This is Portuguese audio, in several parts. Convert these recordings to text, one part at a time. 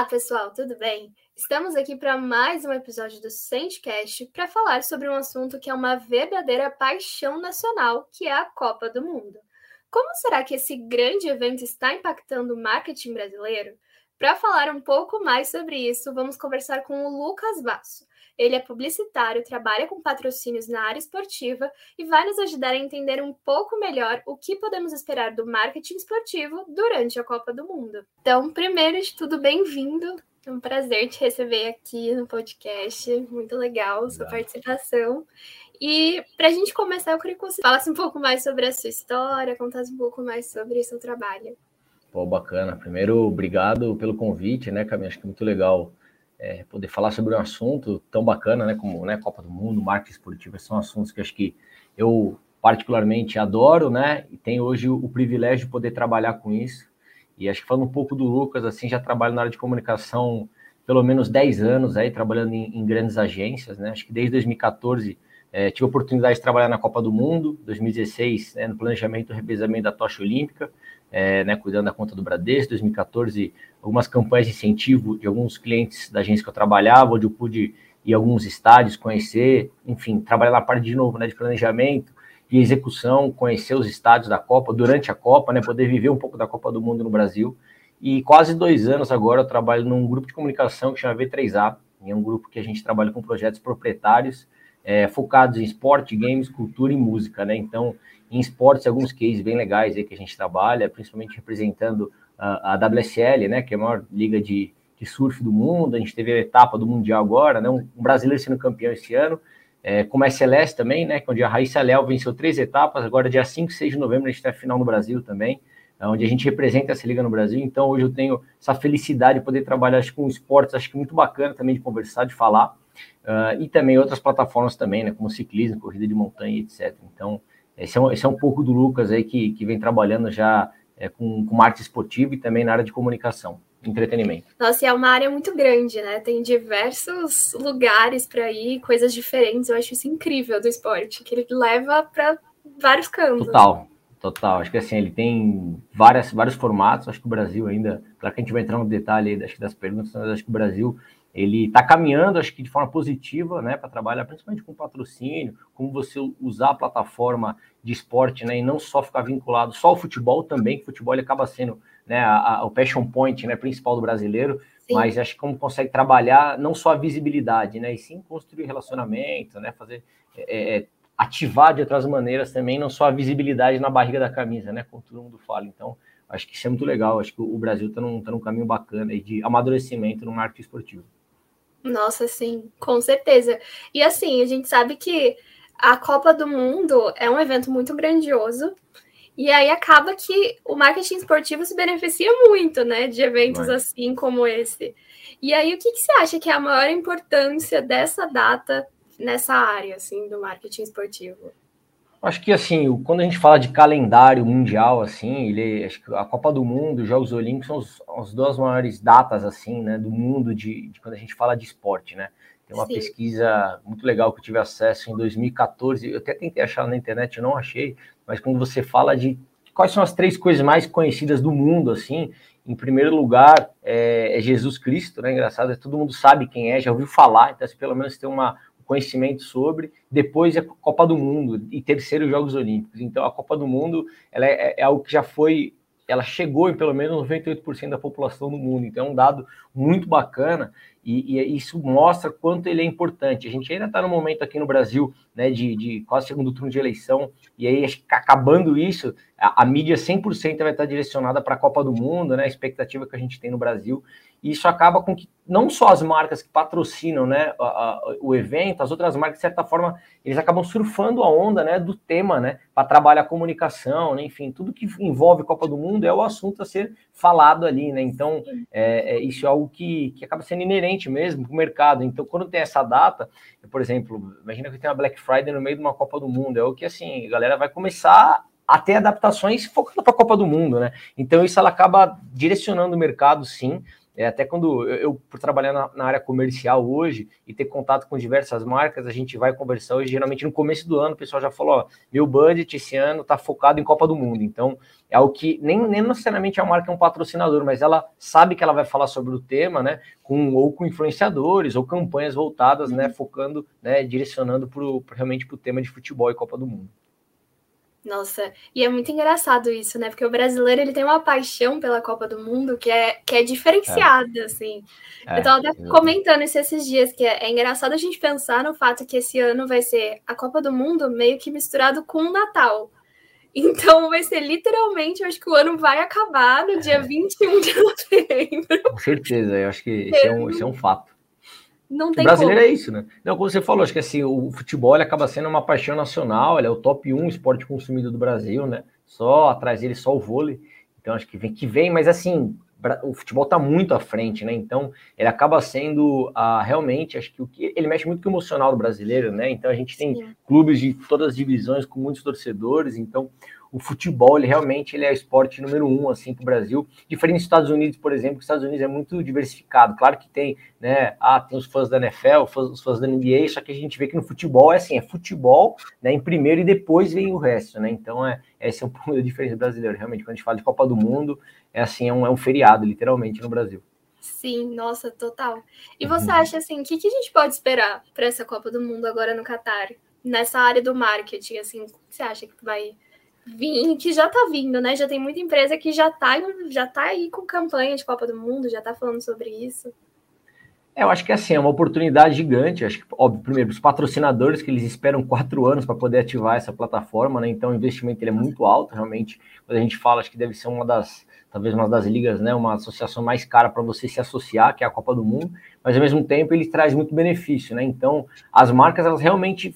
Olá, pessoal, tudo bem? Estamos aqui para mais um episódio do Sentcast para falar sobre um assunto que é uma verdadeira paixão nacional, que é a Copa do Mundo. Como será que esse grande evento está impactando o marketing brasileiro? Para falar um pouco mais sobre isso, vamos conversar com o Lucas Basso. Ele é publicitário, trabalha com patrocínios na área esportiva e vai nos ajudar a entender um pouco melhor o que podemos esperar do marketing esportivo durante a Copa do Mundo. Então, primeiro de tudo, bem-vindo. É um prazer te receber aqui no podcast. Muito legal sua participação. E para a gente começar, eu queria que você falasse um pouco mais sobre a sua história, contasse um pouco mais sobre o seu trabalho. Pô, bacana. Primeiro, obrigado pelo convite, né, Camila? Acho que é muito legal é, poder falar sobre um assunto tão bacana, né, como né, Copa do Mundo, marketing esportivo, são assuntos que acho que eu particularmente adoro, né, e tenho hoje o, o, privilégio de poder trabalhar com isso. E acho que falando um pouco do Lucas, assim, já trabalho na área de comunicação pelo menos 10 anos aí, trabalhando em, em grandes agências, né, acho que desde 2014 é, tive a oportunidade de trabalhar na Copa do Mundo, 2016, né, no planejamento e revezamento da tocha olímpica, é, né, cuidando da conta do Bradesco, 2014, algumas campanhas de incentivo de alguns clientes da agência que eu trabalhava, onde eu pude ir a alguns estádios, conhecer, enfim, trabalhar na parte de novo né, de planejamento e execução, conhecer os estádios da Copa durante a Copa, né, poder viver um pouco da Copa do Mundo no Brasil. E quase dois anos agora eu trabalho num grupo de comunicação que chama V3A, é um grupo que a gente trabalha com projetos proprietários é, focados em esporte, games, cultura e música, né? Então, em esportes, alguns cases bem legais aí que a gente trabalha, principalmente representando a, a WSL, né, que é a maior liga de, de, surf do mundo. A gente teve a etapa do Mundial agora, né, um, brasileiro sendo campeão esse ano. É, como a SLS também, né, onde a Raíssa Léo venceu três etapas, agora dia 5 e 6 de novembro a gente tem a final no Brasil também, é onde a gente representa essa liga no Brasil. Então hoje eu tenho essa felicidade de poder trabalhar acho, com esportes, acho que muito bacana também de conversar, de falar. Uh, e também outras plataformas também, né, como ciclismo, corrida de montanha, etc. Então, esse é, um, esse é um pouco do Lucas aí que, que vem trabalhando já é, com, com marketing esportivo e também na área de comunicação, entretenimento. Nossa, e é uma área muito grande, né? Tem diversos lugares para ir, coisas diferentes. Eu acho isso incrível do esporte, que ele leva para vários campos. Total, total. Acho que assim, ele tem várias, vários formatos. Acho que o Brasil ainda, para que a gente vai entrar no detalhe aí, acho que das perguntas, mas acho que o Brasil ele está caminhando, acho que de forma positiva, né, para trabalhar principalmente com patrocínio, como você usar a plataforma de esporte, né, e não só ficar vinculado só ao futebol também, que o futebol ele acaba sendo, né, a, a, o passion point, né, principal do brasileiro, sim. mas acho que como consegue trabalhar não só a visibilidade, né, e sim construir relacionamento, né, fazer é, é, ativar de outras maneiras também, não só a visibilidade na barriga da camisa, né, como todo mundo fala. Então, acho que isso é muito legal. Acho que o Brasil está num, tá num caminho bacana de amadurecimento no marketing esportivo. Nossa, sim, com certeza. E assim, a gente sabe que a Copa do Mundo é um evento muito grandioso. E aí acaba que o marketing esportivo se beneficia muito, né, de eventos Vai. assim como esse. E aí, o que, que você acha que é a maior importância dessa data nessa área, assim, do marketing esportivo? Acho que assim, quando a gente fala de calendário mundial, assim, ele, acho que a Copa do Mundo, os Jogos Olímpicos são os, as duas maiores datas, assim, né, do mundo de, de quando a gente fala de esporte, né? Tem uma Sim. pesquisa muito legal que eu tive acesso em 2014. Eu até tentei achar na internet, eu não achei, mas quando você fala de quais são as três coisas mais conhecidas do mundo, assim, em primeiro lugar é, é Jesus Cristo, né? Engraçado, todo mundo sabe quem é, já ouviu falar, então se pelo menos tem uma, conhecimento sobre, depois a Copa do Mundo e terceiro Jogos Olímpicos. Então a Copa do Mundo ela é, é algo que já foi, ela chegou em pelo menos 98% da população do mundo. Então é um dado muito bacana e, e, isso mostra quanto ele é importante. A gente ainda está no momento aqui no Brasil, né, de, de, quase segundo turno de eleição, e aí acabando isso, a, a mídia 100% vai estar direcionada para a Copa do Mundo, né, a expectativa que a gente tem no Brasil, e isso acaba com que não só as marcas que patrocinam né, a, a, o evento, as outras marcas, de certa forma, eles acabam surfando a onda né, do tema, né, para trabalhar a comunicação, né, enfim, tudo que envolve Copa do Mundo é o assunto a ser falado ali, né? Então, é, é, isso é algo que, que acaba sendo inerente mesmo para o mercado. Então, quando tem essa data, por exemplo, imagina que tem uma Black Friday no meio de uma Copa do Mundo, é o que assim, a galera vai começar a ter adaptações focando para a Copa do Mundo, né? Então, isso ela acaba direcionando o mercado, sim. É, até quando eu, eu por trabalhar na, na, área comercial hoje e ter contato com diversas marcas, a gente vai conversar hoje, geralmente no começo do ano, o pessoal já falou, ó, meu budget esse ano está focado em Copa do Mundo, então é o que nem, nem necessariamente a marca é um patrocinador, mas ela sabe que ela vai falar sobre o tema, né, com, ou com influenciadores, ou campanhas voltadas, né, focando, né, direcionando pro, realmente para o tema de futebol e Copa do Mundo. Nossa, e é muito engraçado isso, né? Porque o brasileiro ele tem uma paixão pela Copa do Mundo que é, que é diferenciada, é. assim. É, eu tava até comentando isso esses dias, que é, é, engraçado a gente pensar no fato que esse ano vai ser a Copa do Mundo meio que misturado com o Natal. Então vai ser literalmente, eu acho que o ano vai acabar no dia 21 é. de novembro. Com certeza, eu acho que esse é um, esse é um fato. Não tem o brasileiro como. é isso, né? Não, como você falou, acho que assim, o futebol acaba sendo uma paixão nacional, ele é o top 1 esporte consumido do Brasil, né? Só atrás dele, só o vôlei. Então acho que vem que vem, mas assim, o futebol está muito à frente, né? Então ele acaba sendo uh, realmente, acho que o que ele mexe muito com o emocional do brasileiro, né? Então a gente tem Sim. clubes de todas as divisões com muitos torcedores, então o futebol, ele realmente ele é o esporte número um, assim, para o Brasil. Diferente dos Estados Unidos, por exemplo, que os Estados Unidos é muito diversificado. Claro que tem, né, ah, tem os fãs da NFL, os fãs da NBA, só que a gente vê que no futebol é assim, é futebol, né, em primeiro e depois vem o resto, né, então é, esse é um ponto diferente brasileiro, realmente, quando a gente fala de Copa do Mundo, é assim, é um, é um feriado, literalmente, no Brasil. Sim, nossa, total. E você uhum. acha, assim, o que, que a gente pode esperar para essa Copa do Mundo agora no Catar? Nessa área do marketing, assim, o que você acha que vai vir, que já tá vindo, né? Já tem muita empresa que já tá, já tá aí com campanha de Copa do Mundo, já tá falando sobre isso. É, eu acho que assim, é uma oportunidade gigante. Acho que, óbvio, primeiro, os patrocinadores que eles esperam quatro anos para poder ativar essa plataforma, né? Então o investimento ele é muito alto, realmente. Quando a gente fala, acho que deve ser uma das, talvez uma das ligas, né? Uma associação mais cara para você se associar, que é a Copa do Mundo, mas ao mesmo tempo ele traz muito benefício, né? Então as marcas elas realmente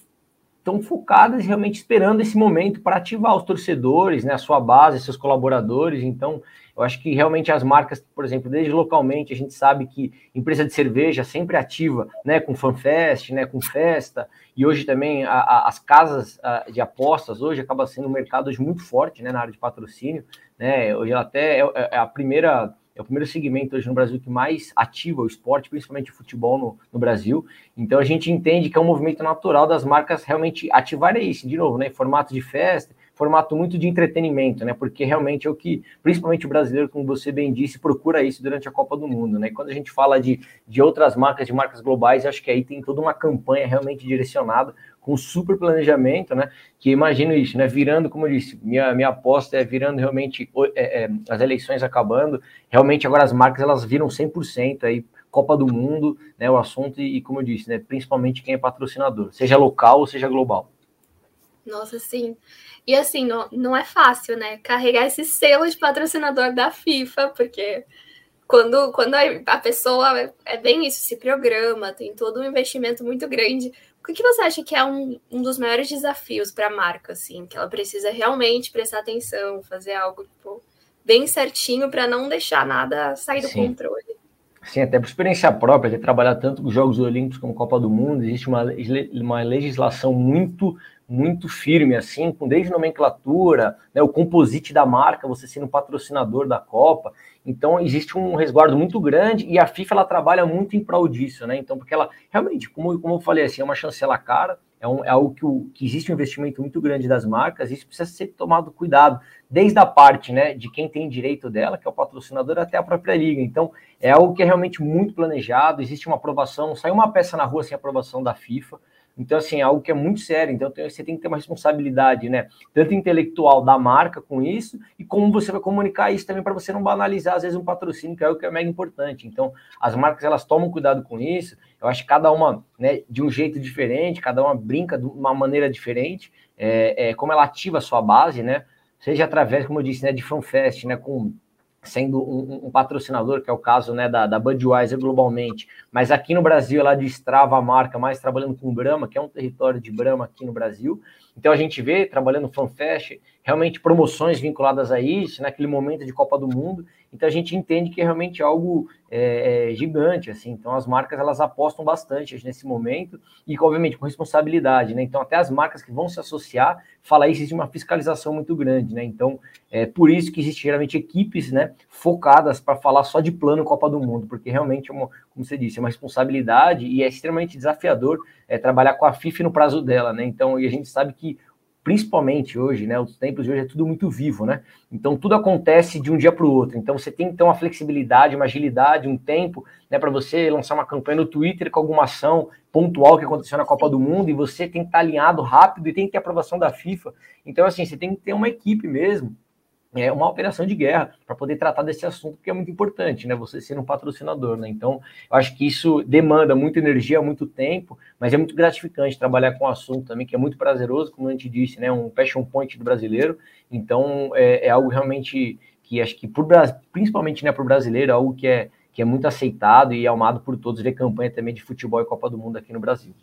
estão focadas realmente esperando esse momento para ativar os torcedores, né, a sua base, seus colaboradores. Então, eu acho que realmente as marcas, por exemplo, desde localmente, a gente sabe que empresa de cerveja sempre ativa, né, com fanfest, né, com festa, e hoje também a, a, as casas a, de apostas hoje acaba sendo um mercado hoje muito forte, né, na área de patrocínio, né, hoje até é, é a primeira é o primeiro segmento hoje no Brasil que mais ativa o esporte, principalmente o futebol no, no, Brasil. Então a gente entende que é um movimento natural das marcas realmente ativarem isso, de novo, né? Formato de festa, formato muito de entretenimento, né? Porque realmente é o que, principalmente o brasileiro, como você bem disse, procura isso durante a Copa do Mundo, né? E quando a gente fala de, de outras marcas, de marcas globais, acho que aí tem toda uma campanha realmente direcionada com super planejamento, né? Que imagino isso, né? Virando, como eu disse, minha, minha aposta é virando realmente é, é, as eleições acabando. Realmente agora as marcas elas viram 100% aí Copa do Mundo, né? O assunto e, como eu disse, né? Principalmente quem é patrocinador, seja local ou seja global. Nossa, sim. E assim, não, não é fácil, né? Carregar esse selo de patrocinador da FIFA, porque quando, quando a pessoa é bem isso, se programa, tem todo um investimento muito grande. O que você acha que é um, um dos maiores desafios para a marca, assim, que ela precisa realmente prestar atenção, fazer algo tipo, bem certinho para não deixar nada sair do Sim. controle? Sim, até por experiência própria, de trabalhar tanto com os Jogos Olímpicos como Copa do Mundo, existe uma, uma legislação muito muito firme, assim, com desde nomenclatura, né, o composite da marca, você sendo patrocinador da Copa. Então, existe um resguardo muito grande e a FIFA ela trabalha muito em prol disso, né? Então, porque ela realmente, como, como eu falei, assim, é uma chancela cara, é, um, é algo que, o, que existe um investimento muito grande das marcas, isso precisa ser tomado cuidado, desde a parte né, de quem tem direito dela, que é o patrocinador, até a própria liga. Então, é algo que é realmente muito planejado, existe uma aprovação, sai uma peça na rua sem aprovação da FIFA. Então, assim, é algo que é muito sério. Então, você tem que ter uma responsabilidade, né? Tanto intelectual da marca com isso, e como você vai comunicar isso também para você não banalizar, às vezes, um patrocínio, que é algo que é mega importante. Então, as marcas, elas tomam cuidado com isso. Eu acho que cada uma, né, de um jeito diferente, cada uma brinca de uma maneira diferente, é, é como ela ativa a sua base, né? Seja através, como eu disse, né, de fanfest, né, com sendo um, um, patrocinador, que é o caso né, da, da Budweiser globalmente, mas aqui no Brasil ela destrava a marca mais trabalhando com Brahma, que é um território de Brahma aqui no Brasil, Então a gente vê, trabalhando FanFest, realmente promoções vinculadas a isso, naquele momento de Copa do Mundo, então a gente entende que é realmente algo é, é, gigante, assim. Então as marcas elas apostam bastante nesse momento e, obviamente, com responsabilidade, né? Então até as marcas que vão se associar, fala isso existe uma fiscalização muito grande, né? Então é por isso que existe geralmente equipes, né, focadas para falar só de plano Copa do Mundo, porque realmente, é uma, como você disse, é uma responsabilidade e é extremamente desafiador é, trabalhar com a FIFA no prazo dela, né? Então e a gente sabe que principalmente hoje, né? Os tempos de hoje é tudo muito vivo, né? Então tudo acontece de um dia para o outro. Então você tem que ter uma flexibilidade, uma agilidade, um tempo, né? Para você lançar uma campanha no Twitter com alguma ação pontual que aconteceu na Copa do Mundo e você tem que estar alinhado rápido e tem que ter aprovação da FIFA. Então assim, você tem que ter uma equipe mesmo é uma operação de guerra para poder tratar desse assunto, que é muito importante, né? Você ser um patrocinador, né? Então, eu acho que isso demanda muita energia, muito tempo, mas é muito gratificante trabalhar com o assunto também, que é muito prazeroso, como a gente disse, né? Um passion point do brasileiro. Então, é, é algo realmente que acho que, por, principalmente né, para o brasileiro, é algo que é, que é muito aceitado e amado por todos, ver campanha também de futebol e Copa do Mundo aqui no Brasil.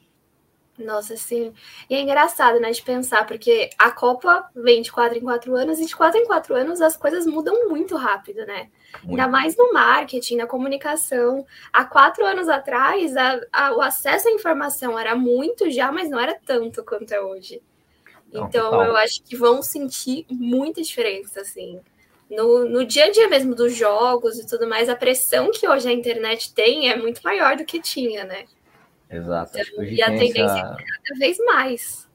Nossa, sim. E é engraçado, né, de pensar, porque a Copa vem de quatro em quatro anos, e de quatro em quatro anos as coisas mudam muito rápido, né? Muito. Ainda mais no marketing, na comunicação. Há quatro anos atrás, a, a, o acesso à informação era muito já, mas não era tanto quanto é hoje. Não, então, total. eu acho que vão sentir muita diferença, assim. No, no dia a dia mesmo dos jogos e tudo mais, a pressão que hoje a internet tem é muito maior do que tinha, né? Exato. Então, e a tendência essa... é cada vez mais.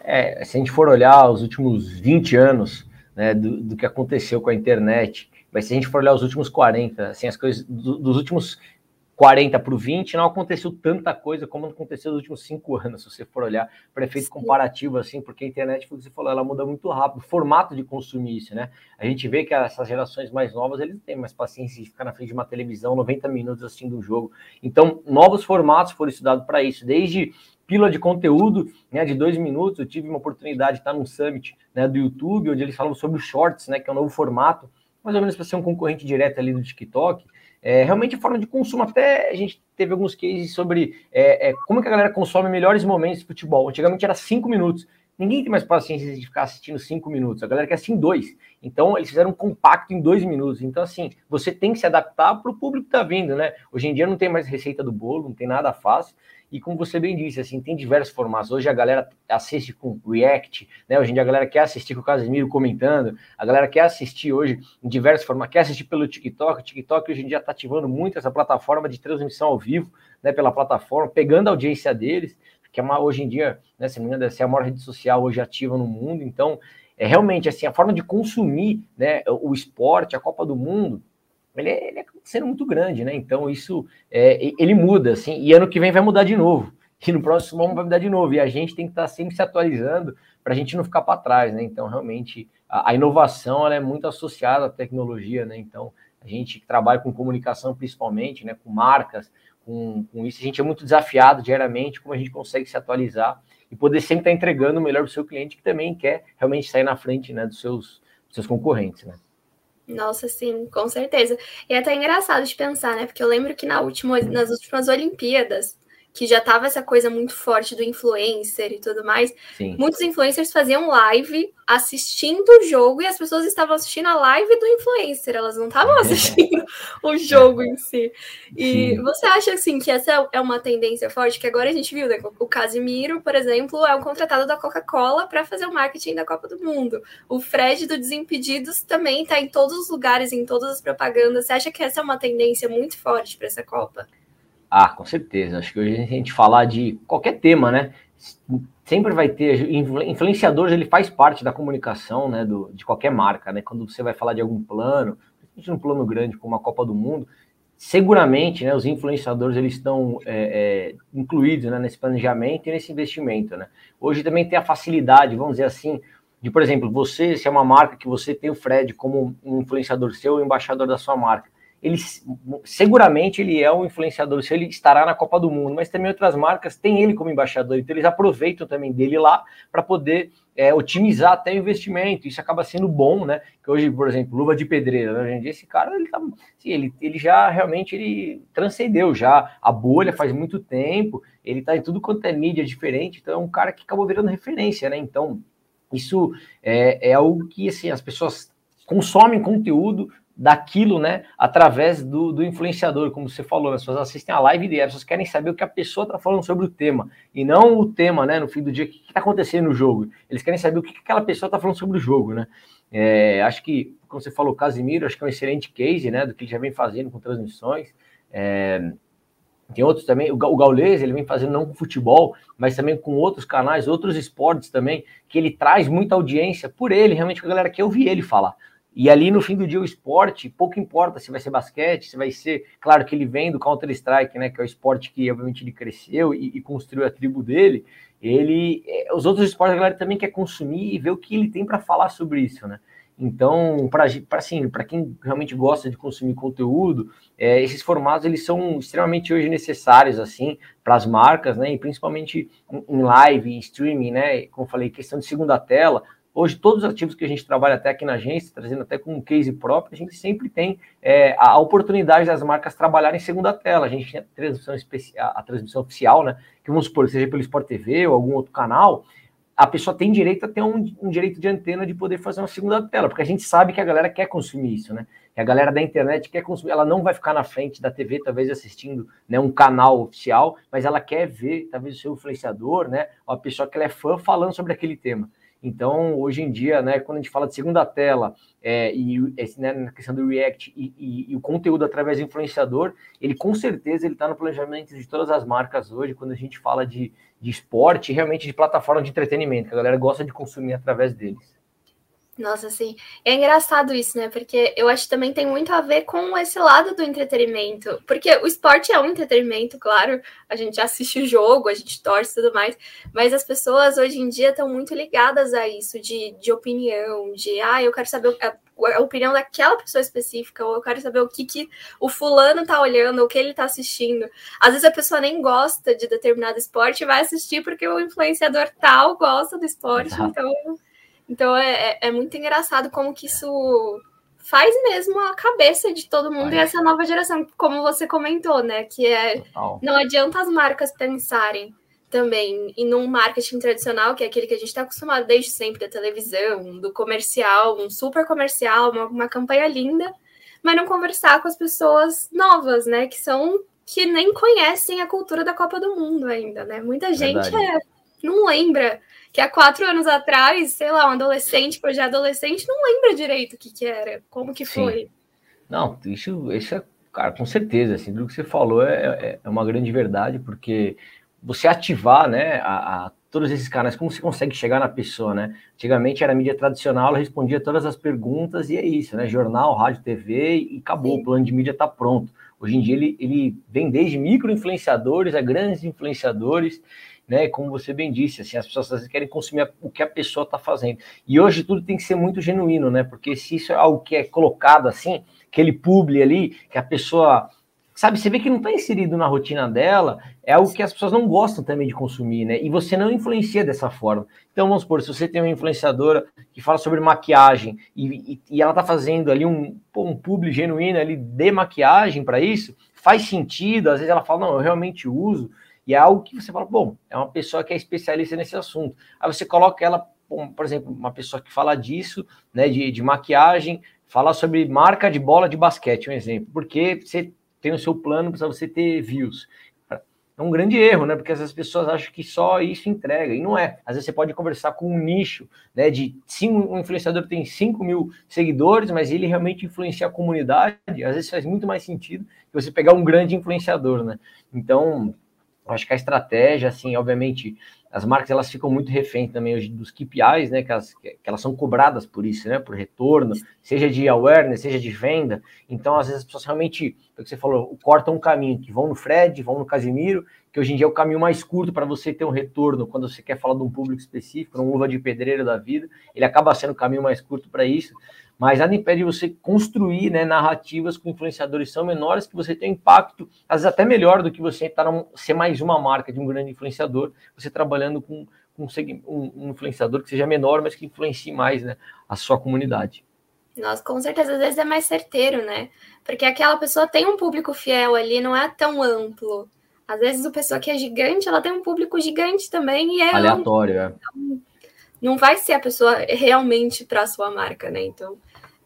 É, se a gente for olhar os últimos 20 anos né, do, do que aconteceu com a internet, mas se a gente for olhar os últimos 40, assim, as coisas do, dos últimos 40 para o 20, não aconteceu tanta coisa como aconteceu nos últimos cinco anos, se você for olhar para efeito comparativo, assim, porque a internet, como você falou, ela muda muito rápido, o formato de consumir isso, né? A gente vê que essas gerações mais novas, eles têm mais paciência de ficar na frente de uma televisão 90 minutos assistindo um jogo. Então, novos formatos foram estudados para isso, desde pílula de conteúdo, né, de dois minutos, eu tive uma oportunidade de estar num summit, né, do YouTube, onde eles falam sobre o Shorts, né, que é um novo formato, mais ou menos para ser um concorrente direto ali do TikTok, é, realmente forma de consumo, até a gente teve alguns cases sobre é, é, como que a galera consome melhores momentos de futebol. Antigamente era cinco minutos. Ninguém tem mais paciência de ficar assistindo cinco minutos. A galera quer assistir em dois. Então, eles fizeram um compacto em dois minutos. Então, assim, você tem que se adaptar para o público que está vindo, né? Hoje em dia não tem mais receita do bolo, não tem nada fácil. E como você bem disse, assim, tem diversos formatos. Hoje a galera assiste com React, né? Hoje em dia a galera quer assistir com o Casimiro comentando, a galera quer assistir hoje em diversos formatos, quer assistir pelo TikTok. O TikTok hoje em dia está ativando muito essa plataforma de transmissão ao vivo, né? Pela plataforma, pegando a audiência deles, que é uma, hoje em dia, né? Se não me ser a maior rede social hoje ativa no mundo. Então, é realmente assim, a forma de consumir né, o esporte, a Copa do Mundo, ele é, ele é sendo muito grande, né? Então isso é, ele muda, assim, e ano que vem vai mudar de novo. E no próximo ano vai mudar de novo. E a gente tem que estar sempre se atualizando para a gente não ficar para trás, né? Então, realmente, a, a inovação é muito associada à tecnologia, né? Então, a gente que trabalha com comunicação principalmente, né? Com marcas, com, com isso, a gente é muito desafiado diariamente como a gente consegue se atualizar e poder sempre estar entregando o melhor para o seu cliente que também quer realmente sair na frente né, dos, seus, dos seus concorrentes, né? Nossa, sim, com certeza. E é até engraçado de pensar, né? Porque eu lembro que na última, nas últimas Olimpíadas, que já tava essa coisa muito forte do influencer e tudo mais. Sim. Muitos influencers faziam live assistindo o jogo e as pessoas estavam assistindo a live do influencer, elas não estavam assistindo o jogo em si. E Sim. você acha assim que essa é uma tendência forte que agora a gente viu, né? O Casimiro, por exemplo, é um contratado da Coca-Cola para fazer o marketing da Copa do Mundo. O Fred do Desimpedidos também está em todos os lugares, em todas as propagandas. Você acha que essa é uma tendência muito forte para essa Copa? Ah, com certeza. Acho que hoje a gente falar de qualquer tema, né? Sempre vai ter influenciadores, ele faz parte da comunicação, né? Do, de qualquer marca, né? Quando você vai falar de algum plano, um plano grande como a Copa do Mundo, seguramente, né? Os influenciadores eles estão é, é, incluídos né, nesse planejamento e nesse investimento, né? Hoje também tem a facilidade, vamos dizer assim, de, por exemplo, você, se é uma marca que você tem o Fred como um influenciador seu, embaixador da sua marca ele seguramente ele é um influenciador, se ele estará na Copa do Mundo, mas também outras marcas têm ele como embaixador, então eles aproveitam também dele lá para poder é, otimizar até o investimento. Isso acaba sendo bom, né? Que hoje, por exemplo, luva de pedreira, né? hoje em dia esse cara ele, tá, assim, ele, ele já realmente ele transcendeu já a bolha faz muito tempo. Ele está em tudo quanto é mídia diferente, então é um cara que acabou virando referência, né? Então isso é, é algo que assim as pessoas consomem conteúdo daquilo, né, através do, do influenciador, como você falou, né, as pessoas assistem a live dele, as pessoas querem saber o que a pessoa está falando sobre o tema, e não o tema, né, no fim do dia, o que está acontecendo no jogo, eles querem saber o que aquela pessoa está falando sobre o jogo, né, é, acho que, como você falou, Casimiro, acho que é um excelente case, né, do que ele já vem fazendo com transmissões, é, tem outros também, o Gaules, ele vem fazendo não com futebol, mas também com outros canais, outros esportes também, que ele traz muita audiência por ele, realmente a galera quer ouvir ele falar. E ali no fim do dia o esporte, pouco importa se vai ser basquete, se vai ser, claro que ele vem do Counter Strike, né, que é o esporte que obviamente ele cresceu e, e construiu a tribo dele. Ele, é, os outros esportes a galera também quer consumir e ver o que ele tem para falar sobre isso, né? Então, para assim, quem realmente gosta de consumir conteúdo, é, esses formatos eles são extremamente hoje necessários assim para as marcas, né? E principalmente em, em live, em streaming, né? Como falei, questão de segunda tela, Hoje, todos os ativos que a gente trabalha até aqui na agência, trazendo até com um case próprio, a gente sempre tem é, a oportunidade das marcas trabalharem em segunda tela. A gente tem a transmissão, especial, a transmissão oficial, né? Que vamos supor, seja pelo Sport TV ou algum outro canal, a pessoa tem direito a ter um, um, direito de antena de poder fazer uma segunda tela, porque a gente sabe que a galera quer consumir isso, né? Que a galera da internet quer consumir, ela não vai ficar na frente da TV, talvez assistindo né, um canal oficial, mas ela quer ver, talvez, o seu influenciador, né? Ou a pessoa que ela é fã falando sobre aquele tema. Então, hoje em dia, né, quando a gente fala de segunda tela é, e esse, né, na questão do React e, e, e, o conteúdo através do influenciador, ele com certeza ele está no planejamento de todas as marcas hoje, quando a gente fala de, de esporte, realmente de plataforma de entretenimento, que a galera gosta de consumir através deles. Nossa, sim. É engraçado isso, né? Porque eu acho que também tem muito a ver com esse lado do entretenimento. Porque o esporte é um entretenimento, claro. A gente assiste o jogo, a gente torce e tudo mais. Mas as pessoas hoje em dia estão muito ligadas a isso, de, de opinião, de ah, eu quero saber a, a opinião daquela pessoa específica, ou eu quero saber o que, que o fulano tá olhando, o que ele tá assistindo. Às vezes a pessoa nem gosta de determinado esporte e vai assistir porque o influenciador tal gosta do esporte, Exato. então então é, é, é muito engraçado como que isso faz mesmo a cabeça de todo mundo e essa nova geração, como você comentou, né? Que é Total. não adianta as marcas pensarem também e num marketing tradicional, que é aquele que a gente está acostumado desde sempre, da televisão, do comercial, um super comercial, uma, uma campanha linda, mas não conversar com as pessoas novas, né? Que são que nem conhecem a cultura da Copa do Mundo ainda, né? Muita gente é, não lembra que há quatro anos atrás, sei lá, um adolescente, projeto adolescente, não lembra direito o que, que era, como que foi. Sim. Não, isso, isso é, cara, com certeza, assim, do que você falou é, é, é uma grande verdade, porque você ativar, né, a, a, todos esses canais, como você consegue chegar na pessoa, né? Antigamente era mídia tradicional, ela respondia todas as perguntas e é isso, né? Jornal, rádio, TV e acabou, Sim. o plano de mídia está pronto. Hoje em dia ele, ele vem desde micro influenciadores a grandes influenciadores né? Como você bem disse, assim, as pessoas às vezes querem consumir o que a pessoa está fazendo. E hoje tudo tem que ser muito genuíno, né? Porque se isso é algo que é colocado assim, aquele publi ali, que a pessoa sabe, você vê que não está inserido na rotina dela, é algo que as pessoas não gostam também de consumir, né? E você não influencia dessa forma. Então, vamos supor, se você tem uma influenciadora que fala sobre maquiagem e, e, e ela está fazendo ali um, um publi genuíno ali de maquiagem para isso, faz sentido, às vezes ela fala, não, eu realmente uso, e é algo que você fala, bom, é uma pessoa que é especialista nesse assunto. Aí você coloca ela, por exemplo, uma pessoa que fala disso, né, de, de maquiagem, fala sobre marca de bola de basquete, um exemplo, porque você tem o seu plano para você ter views. É um grande erro, né? Porque às vezes as pessoas acham que só isso entrega, e não é. Às vezes você pode conversar com um nicho, né? De cinco, um influenciador tem 5 mil seguidores, mas ele realmente influencia a comunidade. Às vezes faz muito mais sentido que você pegar um grande influenciador, né? Então, acho que a estratégia, assim, obviamente, as marcas elas ficam muito reféns também hoje dos KPIs, né? Que elas, que elas são cobradas por isso, né? Por retorno, seja de awareness, seja de venda. Então, às vezes, as pessoas realmente, o que você falou, cortam um caminho, que vão no Fred, vão no Casimiro, que hoje em dia é o caminho mais curto para você ter um retorno quando você quer falar de um público específico, um luva de pedreiro da vida, ele acaba sendo o caminho mais curto para isso mas nada impede você construir né, narrativas com influenciadores são menores que você tem impacto, às vezes até melhor do que você estar tá ser mais uma marca de um grande influenciador, você trabalhando com, um, um, um influenciador que seja menor, mas que influencie mais né, a sua comunidade. Nossa, com certeza, às vezes é mais certeiro, né? Porque aquela pessoa tem um público fiel ali, não é tão amplo. Às vezes a pessoa que é gigante, ela tem um público gigante também e é aleatório, é. Então, não vai ser a pessoa realmente para a sua marca, né? Então,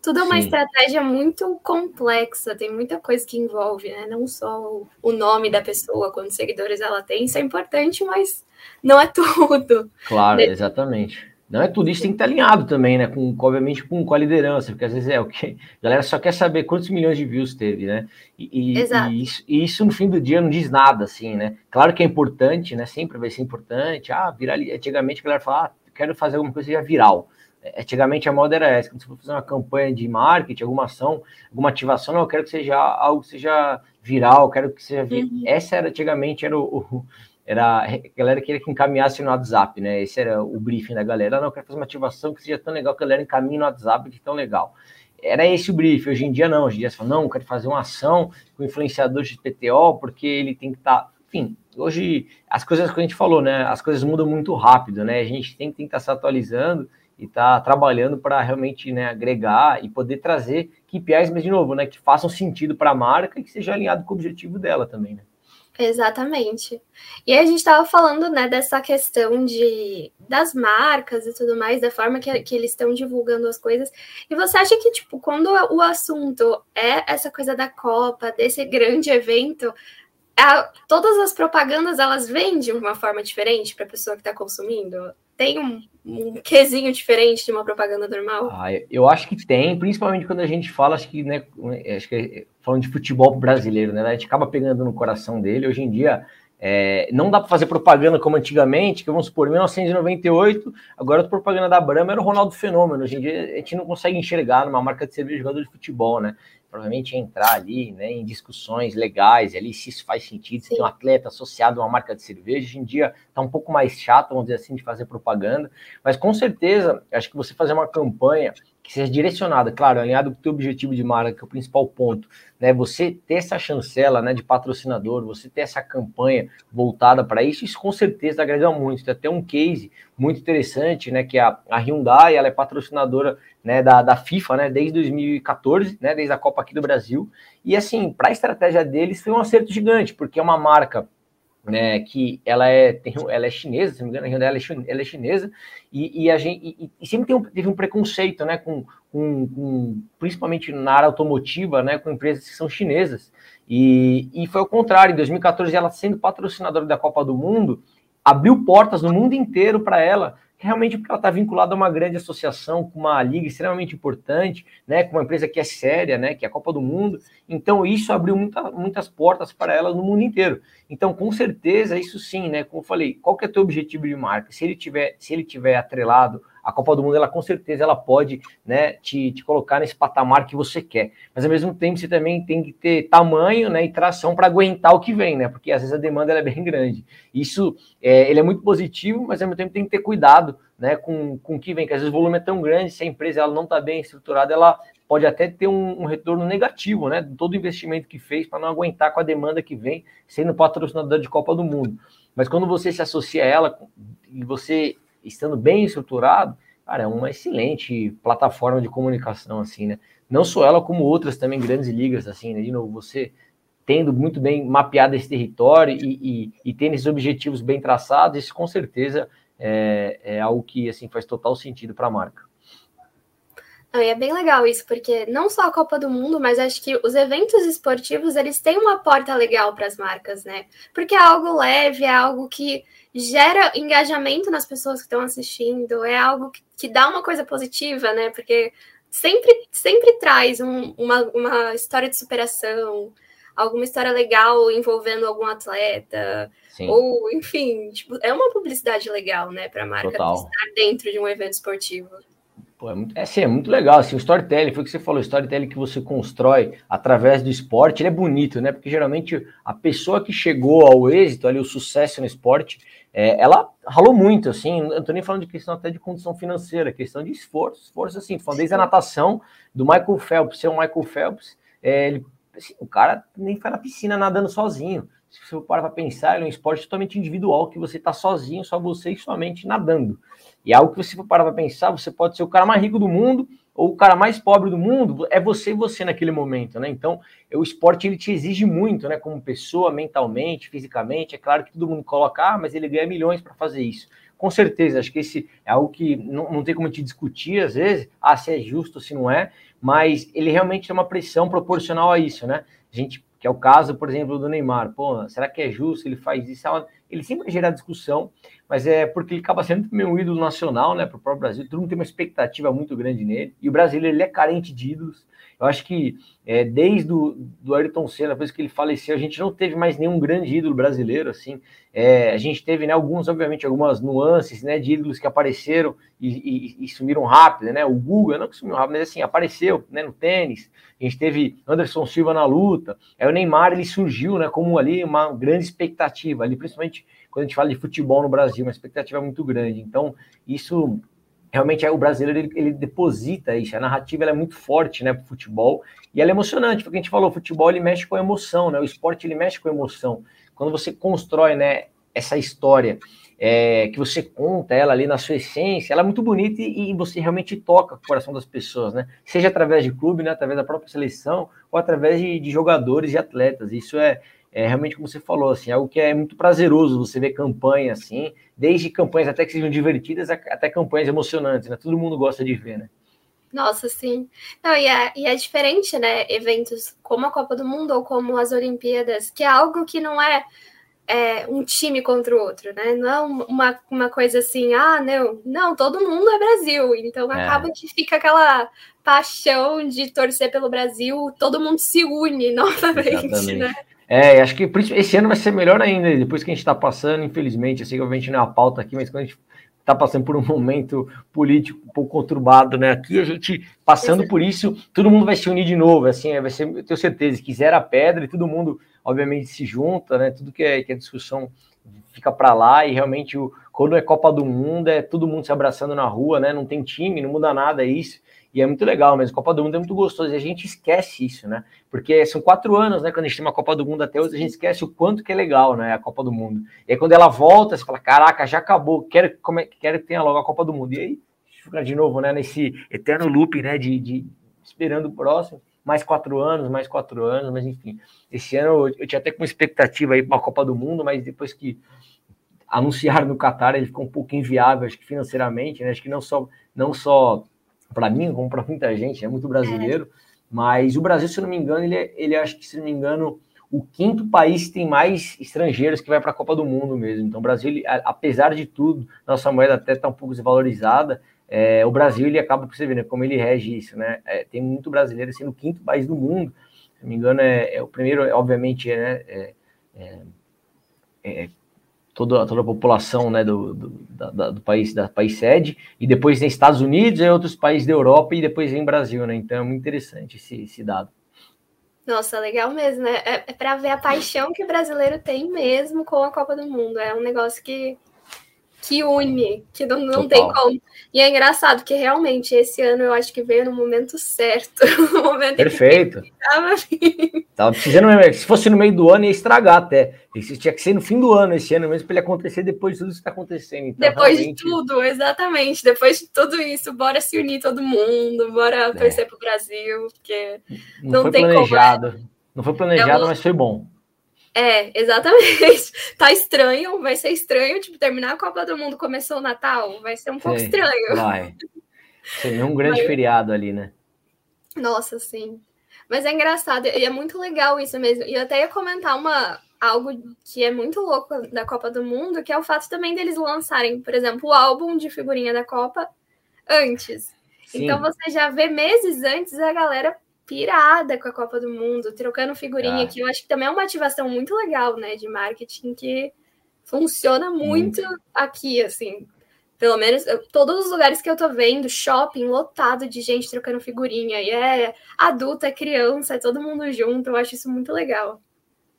tudo é uma Sim. estratégia muito complexa, tem muita coisa que envolve, né? Não só o nome da pessoa, quantos seguidores ela tem, isso é importante, mas não é tudo. Claro, né? exatamente. Não é tudo isso tem que estar alinhado também, né? Com, obviamente, com, com a liderança, porque às vezes é o que a galera só quer saber quantos milhões de views teve, né? E, Exato. e, isso, e isso no fim do dia não diz nada, assim, né? Claro que é importante, né? Sempre vai ser importante. Ah, virar antigamente a galera fala, ah, quero fazer alguma coisa seja viral. É, antigamente a moda era essa, quando você for fazer uma campanha de marketing, alguma ação, alguma ativação, não, eu quero que seja algo que seja viral, quero que seja. Uhum. Essa era antigamente era o, o era a galera queria que encaminhasse no WhatsApp, né? Esse era o briefing da galera. Não, eu quero fazer uma ativação que seja tão legal que a galera encaminhe no WhatsApp que tão legal. Era esse o briefing. Hoje em dia, não. Hoje em dia, você fala, não, eu quero fazer uma ação com influenciador de PTO, porque ele tem que estar. Tá... Enfim, hoje, as coisas que a gente falou, né? As coisas mudam muito rápido, né? A gente tem, tem que estar tá se atualizando e estar tá trabalhando para realmente né, agregar e poder trazer KPIs, mas de novo, né? Que façam sentido para a marca e que seja alinhado com o objetivo dela também, né? Exatamente. E aí a gente estava falando, né, dessa questão de das marcas e tudo mais, da forma que, que eles estão divulgando as coisas. E você acha que, tipo, quando o assunto é essa coisa da Copa, desse grande evento, a, todas as propagandas elas vêm de uma forma diferente para a pessoa que está consumindo? Tem um, um quesinho diferente de uma propaganda normal? Ah, eu acho que tem, principalmente quando a gente fala, acho que, né, acho que é, falando de futebol brasileiro, né? A gente acaba pegando no coração dele. Hoje em dia, é, não dá para fazer propaganda como antigamente, que vamos supor, em 1998, agora a propaganda da Brahma era o Ronaldo Fenômeno. Hoje em dia a gente não consegue enxergar numa marca de cerveja jogador de futebol, né? Provavelmente entrar ali né, em discussões legais, ali se isso faz sentido, se tem um atleta associado a uma marca de cerveja. Hoje em dia está um pouco mais chato, vamos dizer assim, de fazer propaganda, mas com certeza, acho que você fazer uma campanha que seja direcionada, claro, alinhado com o teu objetivo de marca, que é o principal ponto, né? Você ter essa chancela, né, de patrocinador, você ter essa campanha voltada para isso, isso com certeza agrega muito. Tem até um case muito interessante, né, que é a, a Hyundai, ela é patrocinadora, né, da, da FIFA, né, desde 2014, né, desde a Copa aqui do Brasil. E assim, para a estratégia deles foi um acerto gigante, porque é uma marca né, que ela é, tem, ela é chinesa, se não me engano, ela é, ela é chinesa, e, e a gente e, e sempre um, teve um preconceito, né, com, com, com, principalmente na área automotiva, né, com empresas que são chinesas, e, e foi o contrário, em 2014 ela sendo patrocinadora da Copa do Mundo, abriu portas no mundo inteiro para ela, realmente porque ela está vinculada a uma grande associação, com uma liga extremamente importante, né, com uma empresa que é séria, né, que é a Copa do Mundo. Então isso abriu muita, muitas portas para ela no mundo inteiro. Então com certeza isso sim, né, como eu falei, qual que é o teu objetivo de marca? Se ele tiver, se ele tiver atrelado a Copa do Mundo, ela com certeza ela pode né, te, te colocar nesse patamar que você quer. Mas ao mesmo tempo você também tem que ter tamanho né, e tração para aguentar o que vem, né? Porque às vezes a demanda é bem grande. Isso é, ele é muito positivo, mas ao mesmo tempo tem que ter cuidado né, com, com o que vem, que às vezes o volume é tão grande, se a empresa ela não está bem estruturada, ela pode até ter um, um, retorno negativo, né? Todo o investimento que fez para não aguentar com a demanda que vem, sendo patrocinador de Copa do Mundo. Mas quando você se associa a ela e você estando bem estruturado, cara, é uma excelente plataforma de comunicação, assim, né? Não só ela, como outras também grandes ligas, assim, né? De novo, você tendo muito bem mapeado esse território e, e, e tendo esses objetivos bem traçados, isso com certeza é, é algo que, assim, faz total sentido para a marca. E é bem legal isso, porque não só a Copa do Mundo, mas acho que os eventos esportivos, eles têm uma porta legal para as marcas, né? Porque é algo leve, é algo que gera engajamento nas pessoas que estão assistindo, é algo que, que dá uma coisa positiva, né? Porque sempre, sempre traz um, uma, uma história de superação, alguma história legal envolvendo algum atleta, Sim. ou enfim, tipo, é uma publicidade legal, né, para a marca Total. estar dentro de um evento esportivo. Pô, é, muito, é, sim, é muito legal, assim, o storytelling, foi o que você falou, o storytelling que você constrói através do esporte, ele é bonito, né, porque geralmente a pessoa que chegou ao êxito, ali, o sucesso no esporte, é, ela ralou muito, assim, não tô nem falando de questão até de condição financeira, questão de esforço, esforço, assim, falando desde a natação, do Michael Phelps, ser o Michael Phelps, é, ele assim, o cara nem foi na piscina nadando sozinho. Se você parar para pensar, ele é um esporte totalmente individual, que você está sozinho, só você e sua mente nadando. E é algo que você parar para pensar, você pode ser o cara mais rico do mundo ou o cara mais pobre do mundo, é você e você naquele momento, né? Então, o esporte ele te exige muito, né? Como pessoa, mentalmente, fisicamente. É claro que todo mundo coloca, ah, mas ele ganha milhões para fazer isso. Com certeza, acho que esse é algo que não, não tem como te discutir às vezes, ah, se é justo, se não é, mas ele realmente tem uma pressão proporcional a isso, né? A gente que é o caso, por exemplo, do Neymar. Pô, será que é justo ele faz isso? Ele sempre vai gerar discussão, mas é porque ele acaba sendo meio um ídolo nacional, né, para o próprio Brasil. Todo mundo tem uma expectativa muito grande nele. E o brasileiro ele é carente de ídolos. Eu acho que é, desde o do Ayrton Senna, depois que ele faleceu, a gente não teve mais nenhum grande ídolo brasileiro, assim. É, a gente teve, né, alguns, obviamente, algumas nuances, né, de ídolos que apareceram e, e, e sumiram rápido, né? O Guga, não que sumiu rápido, mas assim, apareceu, né, no tênis. A gente teve Anderson Silva na luta. Aí o Neymar, ele surgiu, né, como ali uma grande expectativa, ali, principalmente quando a gente fala de futebol no Brasil, uma expectativa muito grande. Então, isso realmente é o brasileiro ele, ele, deposita isso. A narrativa é muito forte, né, para o futebol e ela é emocionante, porque a gente falou, o futebol ele mexe com a emoção, né? O esporte ele mexe com a emoção. Quando você constrói, né, essa história é, que você conta ela ali na sua essência, ela é muito bonita e, e, você realmente toca o coração das pessoas, né? Seja através de clube, né, através da própria seleção ou através de, de jogadores e atletas. Isso é é realmente como você falou, assim, algo que é muito prazeroso você ver campanha assim, desde campanhas até que sejam divertidas até campanhas emocionantes, né? Todo mundo gosta de ver, né? Nossa, sim. Não, e, é, e é diferente, né? Eventos como a Copa do Mundo ou como as Olimpíadas, que é algo que não é, é um time contra o outro, né? Não é uma, uma coisa assim, ah, não, não, todo mundo é Brasil. Então é. acaba que fica aquela paixão de torcer pelo Brasil, todo mundo se une novamente, Exatamente. né? É, acho que esse ano vai ser melhor ainda, depois que a gente está passando, infelizmente, assim, obviamente não é a pauta aqui, mas quando a gente está passando por um momento político um pouco conturbado, né? Aqui a gente passando por isso, todo mundo vai se unir de novo, assim, vai ser, eu tenho certeza, que zera a pedra e todo mundo, obviamente, se junta, né? Tudo que é, que é discussão fica para lá e realmente o, quando é Copa do Mundo é todo mundo se abraçando na rua, né? Não tem time, não muda nada é isso. E é muito legal, mas a Copa do Mundo é muito gostoso. E a gente esquece isso, né? Porque são quatro anos, né? Quando a gente tem uma Copa do Mundo até hoje, a gente esquece o quanto que é legal, né? A Copa do Mundo. E aí quando ela volta, você fala: caraca, já acabou, quero, como é, quero que tenha logo a Copa do Mundo. E aí fica de novo, né? Nesse eterno loop, né? De, de esperando o próximo. Mais quatro anos, mais quatro anos, mas enfim. Esse ano eu, eu tinha até com expectativa aí para a Copa do Mundo, mas depois que anunciaram no Qatar, ele ficou um pouco inviável, acho que financeiramente, né? Acho que não só, não só para mim, como para muita gente, é muito brasileiro. É. Mas o Brasil, se eu não me engano, ele, é, ele acho que, se não me engano, o quinto país que tem mais estrangeiros que vai para a Copa do Mundo mesmo. Então, o Brasil, ele, apesar de tudo, nossa moeda até está um pouco desvalorizada, é, o Brasil ele acaba por você ver né, como ele rege isso, né? É, tem muito brasileiro sendo o quinto país do mundo. Se não me engano, é, é o primeiro, obviamente, né, é, é, é toda, toda a população né, do, do, da, do país da país sede, e depois tem Estados Unidos, e outros países da Europa, e depois em Brasil, né? Então é muito interessante esse, esse dado. Nossa, legal mesmo, né? É, é para ver a paixão que o brasileiro tem mesmo com a Copa do Mundo. É um negócio que que une, que não, não tem como. E é engraçado, que realmente esse ano eu acho que veio no momento certo. No momento Perfeito. Tava... tava precisando, se fosse no meio do ano, ia estragar até. Isso tinha que ser no fim do ano, esse ano mesmo, para ele acontecer depois de tudo isso que está acontecendo. Então, depois realmente... de tudo, exatamente. Depois de tudo isso, bora se unir todo mundo, bora é. torcer para o Brasil, porque não, não foi tem planejado. como. Não foi planejado, é mas foi bom. É, exatamente. Tá estranho, vai ser estranho, tipo, terminar a Copa do Mundo, começou o Natal, vai ser um pouco estranho. Vai. Seria um grande feriado ali, né? Nossa, sim. Mas é engraçado, e é muito legal isso mesmo. E eu até ia comentar uma, algo que é muito louco da Copa do Mundo, que é o fato também deles lançarem, por exemplo, o álbum de figurinha da Copa antes. Sim. Então você já vê meses antes a galera pirada com a Copa do Mundo, trocando figurinha, ah. que eu acho que também é uma ativação muito legal, né, de marketing que funciona muito, muito. aqui, assim. Pelo menos todos os lugares que eu tô vendo, shopping lotado de gente trocando figurinha, e é adulto, é criança, é todo mundo junto, eu acho isso muito legal.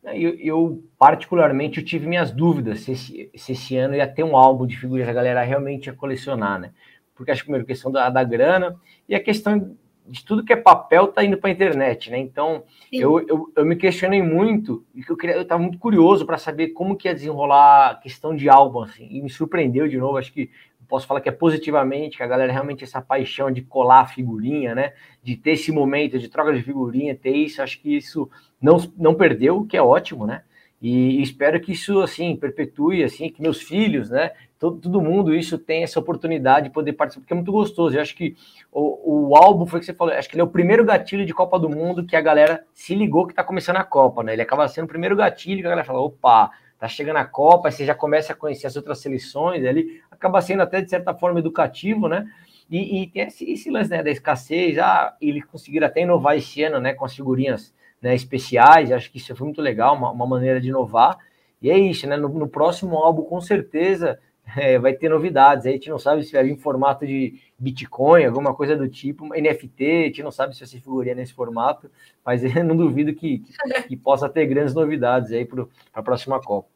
Eu, eu particularmente, eu tive minhas dúvidas se esse, se esse ano ia ter um álbum de figurinhas, a galera realmente ia colecionar, né? Porque acho que, primeiro, a questão da, da grana e a questão de tudo que é papel tá indo para a internet, né? Então, eu, eu, eu, me questionei muito, e eu queria, eu estava muito curioso para saber como que ia desenrolar a questão de álbum, assim, e me surpreendeu de novo, acho que posso falar que é positivamente, que a galera realmente essa paixão de colar a figurinha, né? De ter esse momento de troca de figurinha, ter isso, acho que isso não, não perdeu, o que é ótimo, né? E espero que isso assim perpetue, assim, que meus filhos, né, todo, todo mundo isso tenha essa oportunidade de poder participar, porque é muito gostoso. Eu acho que o, o álbum foi que você falou, acho que ele é o primeiro gatilho de Copa do Mundo que a galera se ligou que tá começando a Copa, né? Ele acaba sendo o primeiro gatilho que a galera fala, opa, tá chegando a Copa, você já começa a conhecer as outras seleções, ali acaba sendo até de certa forma educativo, né? E, e tem esse, esse, lance né, da escassez, ah, eles conseguiram até inovar esse ano, né, com as figurinhas né, especiais, acho que isso foi muito legal, uma, uma maneira de inovar. E é isso, né? No, no próximo álbum, com certeza, é, vai ter novidades. Aí a gente não sabe se vai vir em formato de Bitcoin, alguma coisa do tipo, NFT, a gente não sabe se vai ser figurinha nesse formato, mas não duvido que, que, que possa ter grandes novidades aí para a próxima Copa.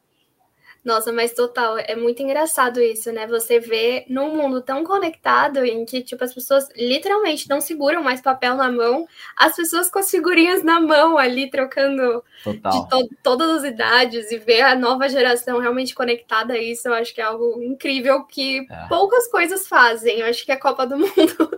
Nossa, mas total, é muito engraçado isso, né? Você vê num mundo tão conectado em que, tipo, as pessoas literalmente não seguram mais papel na mão, as pessoas com as figurinhas na mão ali, trocando total. de to todas as idades e ver a nova geração realmente conectada a isso, eu acho que é algo incrível que é. poucas coisas fazem. Eu acho que a Copa do Mundo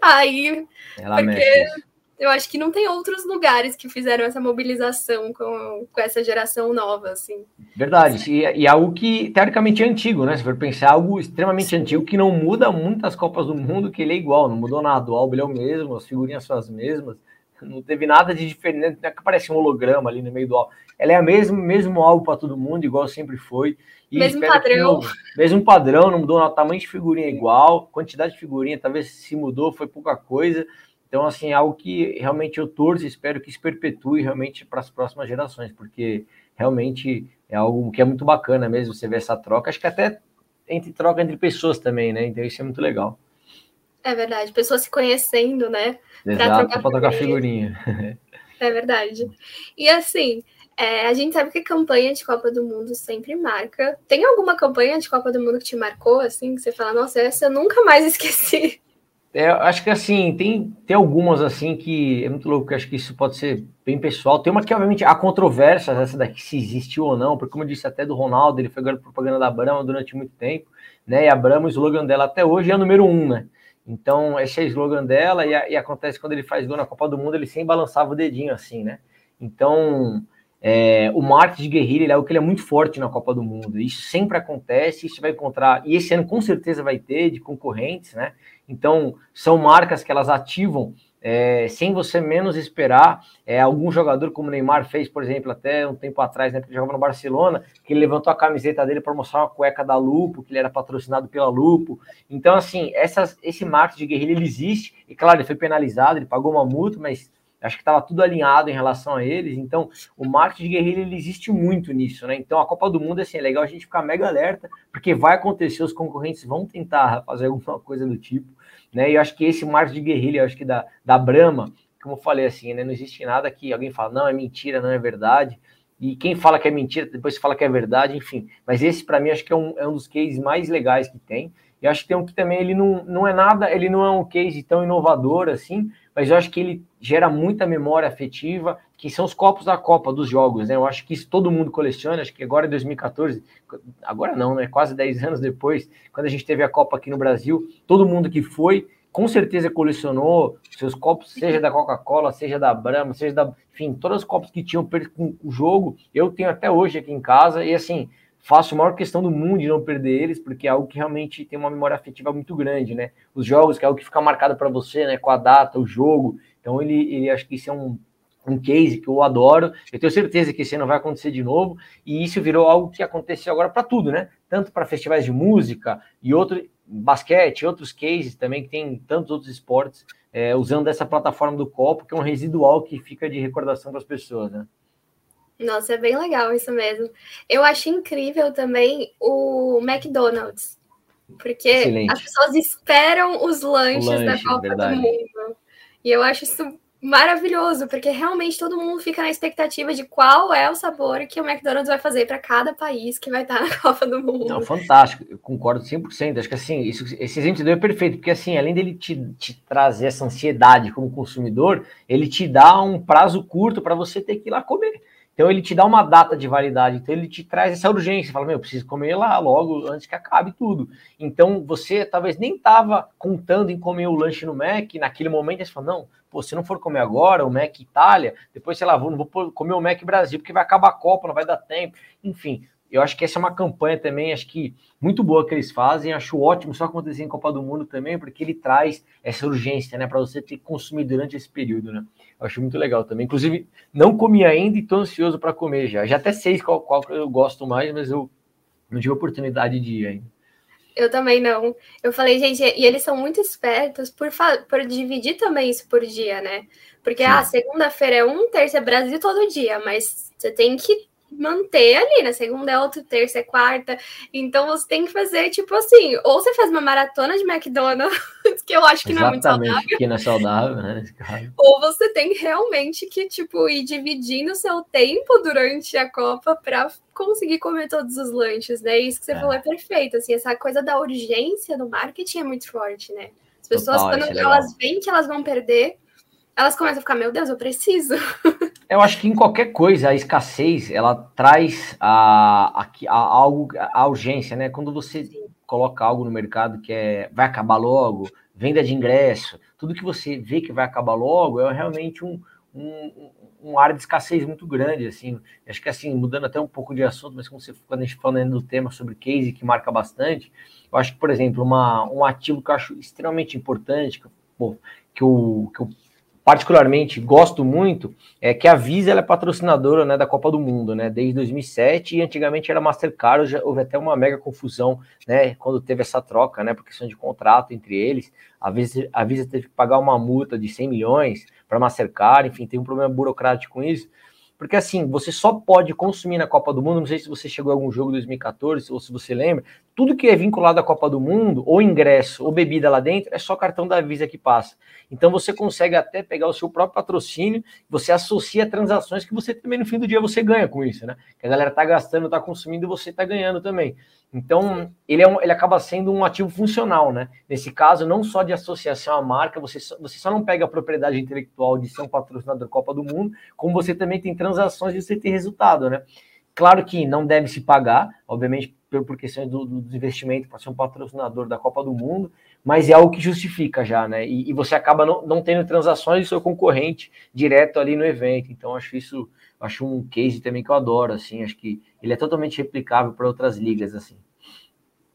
tá aí. Ela porque... mexe eu acho que não tem outros lugares que fizeram essa mobilização com, com essa geração nova, assim. Verdade, e, e algo que teoricamente é antigo, né? Se for pensar, algo extremamente Sim. antigo que não muda muitas Copas do Mundo, que ele é igual, não mudou nada. O álbum é o mesmo, as figurinhas são as mesmas, não teve nada de diferente, não é que parece um holograma ali no meio do álbum. Ela é a mesma, mesmo álbum para todo mundo, igual sempre foi. E mesmo padrão. Não, mesmo padrão, não mudou, o tamanho de figurinha é igual, quantidade de figurinha talvez se mudou, foi pouca coisa. Então, assim, é algo que realmente eu torço e espero que se perpetue realmente para as próximas gerações, porque realmente é algo que é muito bacana mesmo você ver essa troca. Acho que até entre troca entre pessoas também, né? Então isso é muito legal. É verdade, pessoas se conhecendo, né? Exato, para trocar figurinha. É verdade. E assim, é, a gente sabe que a campanha de Copa do Mundo sempre marca. Tem alguma campanha de Copa do Mundo que te marcou, assim, que você fala, nossa, essa eu nunca mais esqueci? É, acho que assim, tem, tem algumas assim que é muito louco, que acho que isso pode ser bem pessoal. Tem uma que, obviamente, há controvérsias, essa daqui se existiu ou não, porque como eu disse até do Ronaldo, ele foi garoto propaganda da Brahma durante muito tempo, né? E a Brahma, o slogan dela até hoje é o número um, né? Então, esse é o slogan dela, e, e acontece quando ele faz gol na Copa do Mundo, ele sempre balançava o dedinho assim, né? Então, é, o marketing de guerrilha é algo que ele é muito forte na Copa do Mundo. Isso sempre acontece, isso vai encontrar, e esse ano com certeza vai ter de concorrentes, né? Então, são marcas que elas ativam é, sem você menos esperar. É, algum jogador, como o Neymar fez, por exemplo, até um tempo atrás, né, que jogava no Barcelona, que ele levantou a camiseta dele para mostrar uma cueca da Lupo, que ele era patrocinado pela Lupo. Então, assim, essas, esse marketing de guerrilha ele existe, e claro, ele foi penalizado, ele pagou uma multa, mas acho que estava tudo alinhado em relação a eles. Então, o marketing de guerrilha ele existe muito nisso, né? Então, a Copa do Mundo assim, é legal a gente ficar mega alerta, porque vai acontecer, os concorrentes vão tentar fazer alguma coisa do tipo, né? E eu acho que esse marketing de guerrilha, eu acho que da, da Brahma, como eu falei assim, né? Não existe nada que alguém fala, não, é mentira, não é verdade. E quem fala que é mentira, depois fala que é verdade, enfim. Mas esse, para mim, acho que é um, é um dos cases mais legais que tem. E acho que tem um que também ele não, não é nada, ele não é um case tão inovador assim, mas eu acho que ele gera muita memória afetiva, que são os copos da Copa dos jogos, né? Eu acho que isso todo mundo coleciona, acho que agora em 2014, agora não, né? Quase 10 anos depois, quando a gente teve a Copa aqui no Brasil, todo mundo que foi, com certeza colecionou seus copos, seja da Coca-Cola, seja da Brahma, seja da, enfim, todos os copos que tinham com o jogo, eu tenho até hoje aqui em casa, e assim, faço a maior questão do mundo de não perder eles, porque é algo que realmente tem uma memória afetiva muito grande, né? Os jogos, que é algo que fica marcado para você, né? Com a data, o jogo. Então, ele, ele acho que isso é um, um case que eu adoro. Eu tenho certeza que esse ano vai acontecer de novo. E isso virou algo que aconteceu agora para tudo, né? Tanto para festivais de música e outro basquete, outros cases também, que tem tantos outros esportes, é, usando essa plataforma do copo, que é um residual que fica de recordação para as pessoas, né? Nossa, é bem legal isso mesmo. Eu achei incrível também o McDonald's, porque Excelente. as pessoas esperam os lanches lanche, da Copa verdade. do Mundo. E eu acho isso maravilhoso, porque realmente todo mundo fica na expectativa de qual é o sabor que o McDonald's vai fazer para cada país que vai estar na Copa do Mundo. Não, fantástico, eu concordo 100%. Acho que assim, isso, esse exemplo deu é perfeito, porque assim, além dele te, te trazer essa ansiedade como consumidor, ele te dá um prazo curto para você ter que ir lá comer. Então ele te dá uma data de validade, então ele te traz essa urgência, fala, meu, eu preciso comer lá logo antes que acabe tudo. Então você talvez nem estava contando em comer o lanche no Mac, naquele momento você fala, não, pô, se não for comer agora, o Mac Itália, depois, sei lá, vou, não vou comer o Mac Brasil, porque vai acabar a Copa, não vai dar tempo. Enfim, eu acho que essa é uma campanha também, acho que muito boa que eles fazem, acho ótimo só acontecer em Copa do Mundo também, porque ele traz essa urgência, né, para você ter que consumir durante esse período, né? Acho muito legal também. Inclusive, não comi ainda e tô ansioso para comer já. Já até sei qual, qual eu gosto mais, mas eu não tive oportunidade de ir ainda. Eu também não. Eu falei, gente, e eles são muito espertos por, por dividir também isso por dia, né? Porque, Sim. ah, segunda-feira é um, terça é Brasil todo dia, mas você tem que manter ali, né? Segunda é outra, terça é quarta. Então você tem que fazer, tipo assim, ou você faz uma maratona de McDonald's, que eu acho que não é muito saudável. Que não é saudável, né? Ou você tem realmente que, tipo, ir dividindo o seu tempo durante a Copa para conseguir comer todos os lanches, né? Isso que você é. falou é perfeito. Assim, essa coisa da urgência no marketing é muito forte, né? As pessoas, Total, quando é elas veem que elas vão perder, elas começam a ficar, meu Deus, eu preciso. Eu acho que em qualquer coisa, a escassez, ela traz a, a, a, algo, a urgência, né? Quando você coloca algo no mercado que é, vai acabar logo, venda de ingresso, tudo que você vê que vai acabar logo é realmente um, um, um ar de escassez muito grande, assim. Acho que assim, mudando até um pouco de assunto, mas como você, quando a gente falando do tema sobre case que marca bastante, eu acho que, por exemplo, uma, um ativo que eu acho extremamente importante, que, pô, que, eu, que eu particularmente gosto muito é que a Visa é patrocinadora né, da Copa do Mundo, né, desde 2007 e antigamente era Mastercard, já houve até uma mega confusão, né, quando teve essa troca, né, por questão de contrato entre eles, a Visa, a Visa teve que pagar uma multa de 100 milhões para Mastercard, enfim, tem um problema burocrático com isso, porque assim, você só pode consumir na Copa do Mundo, não sei se você chegou a algum jogo 2014 ou se você lembra, tudo que é vinculado à Copa do Mundo, ou ingresso, ou bebida lá dentro, é só cartão da Visa que passa. Então você consegue até pegar o seu próprio patrocínio, você associa transações que você também no fim do dia você ganha com isso, né? Que a galera tá gastando, tá consumindo, você tá ganhando também. Então, ele, é um, ele acaba sendo um ativo funcional, né? Nesse caso, não só de associação à marca, você só, você só não pega a propriedade intelectual de ser um patrocinador da Copa do Mundo, como você também tem transações de você ter resultado, né? Claro que não deve se pagar, obviamente, por, por questões do, do investimento para ser um patrocinador da Copa do Mundo, mas é algo que justifica já, né? E, e você acaba não, não tendo transações do seu concorrente direto ali no evento. Então, acho isso acho um case também que eu adoro, assim, acho que ele é totalmente replicável para outras ligas, assim.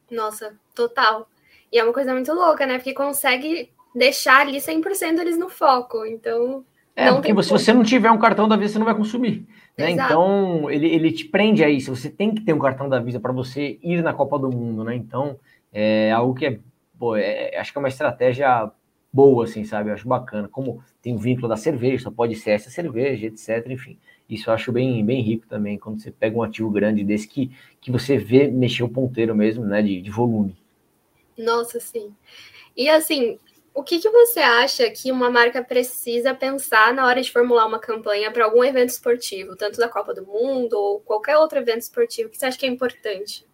Nossa, total. E é uma coisa muito louca, né? Porque consegue deixar ali 100% eles no foco, então... É, porque se você não tiver um cartão da Visa, você não vai consumir. Né? Então, ele, ele te prende a isso. Você tem que ter um cartão da Visa para você ir na Copa do Mundo, né? Então, é algo que é, pô, é, acho que é uma estratégia boa, assim, sabe? Eu acho bacana. Como tem o vínculo da cerveja, só pode ser essa cerveja, etc. Enfim, isso eu acho bem, bem rico também, quando você pega um ativo grande desse que, que você vê mexer o ponteiro mesmo, né, de, de volume. Nossa, sim. E assim, o que, que você acha que uma marca precisa pensar na hora de formular uma campanha para algum evento esportivo, tanto da Copa do Mundo ou qualquer outro evento esportivo, que você acha que é importante?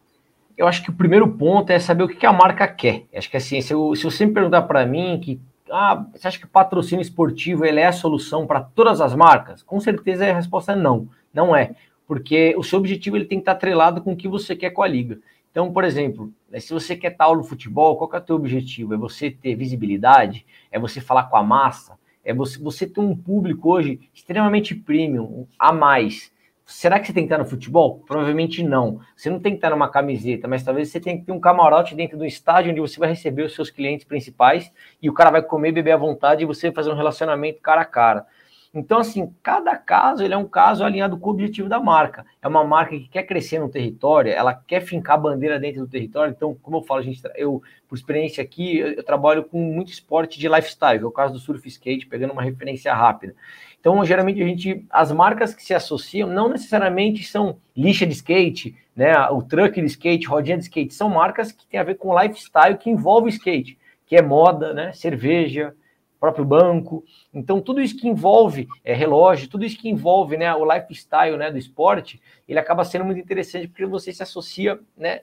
Eu acho que o primeiro ponto é saber o que, a marca quer. Acho que assim, se, eu, se você me perguntar para mim que ah, você acha que o patrocínio esportivo ele é a solução para todas as marcas? Com certeza a resposta é não, não é, porque o seu objetivo ele tem que estar atrelado com o que você quer com a liga. Então, por exemplo, né, se você quer estar no futebol, qual é o teu objetivo? É você ter visibilidade? É você falar com a massa? É você, você ter um público hoje extremamente premium, a mais. Será que você tem que estar no futebol? Provavelmente não. Você não tem que estar numa camiseta, mas talvez você tenha que ter um camarote dentro do estádio onde você vai receber os seus clientes principais e o cara vai comer, beber à vontade e você vai fazer um relacionamento cara a cara. Então, assim, cada caso ele é um caso alinhado com o objetivo da marca. É uma marca que quer crescer no território, ela quer fincar a bandeira dentro do território. Então, como eu falo, gente, eu, por experiência aqui, eu, eu trabalho com muito esporte de lifestyle, que é o caso do surf skate, pegando uma referência rápida. Então, geralmente, a gente, as marcas que se associam não necessariamente são lixa de skate, né? O truck de skate, rodinha de skate, são marcas que têm a ver com lifestyle que envolve skate, que é moda, né? Cerveja, próprio banco. Então, tudo isso que envolve é, relógio, tudo isso que envolve né, o lifestyle né, do esporte, ele acaba sendo muito interessante porque você se associa né,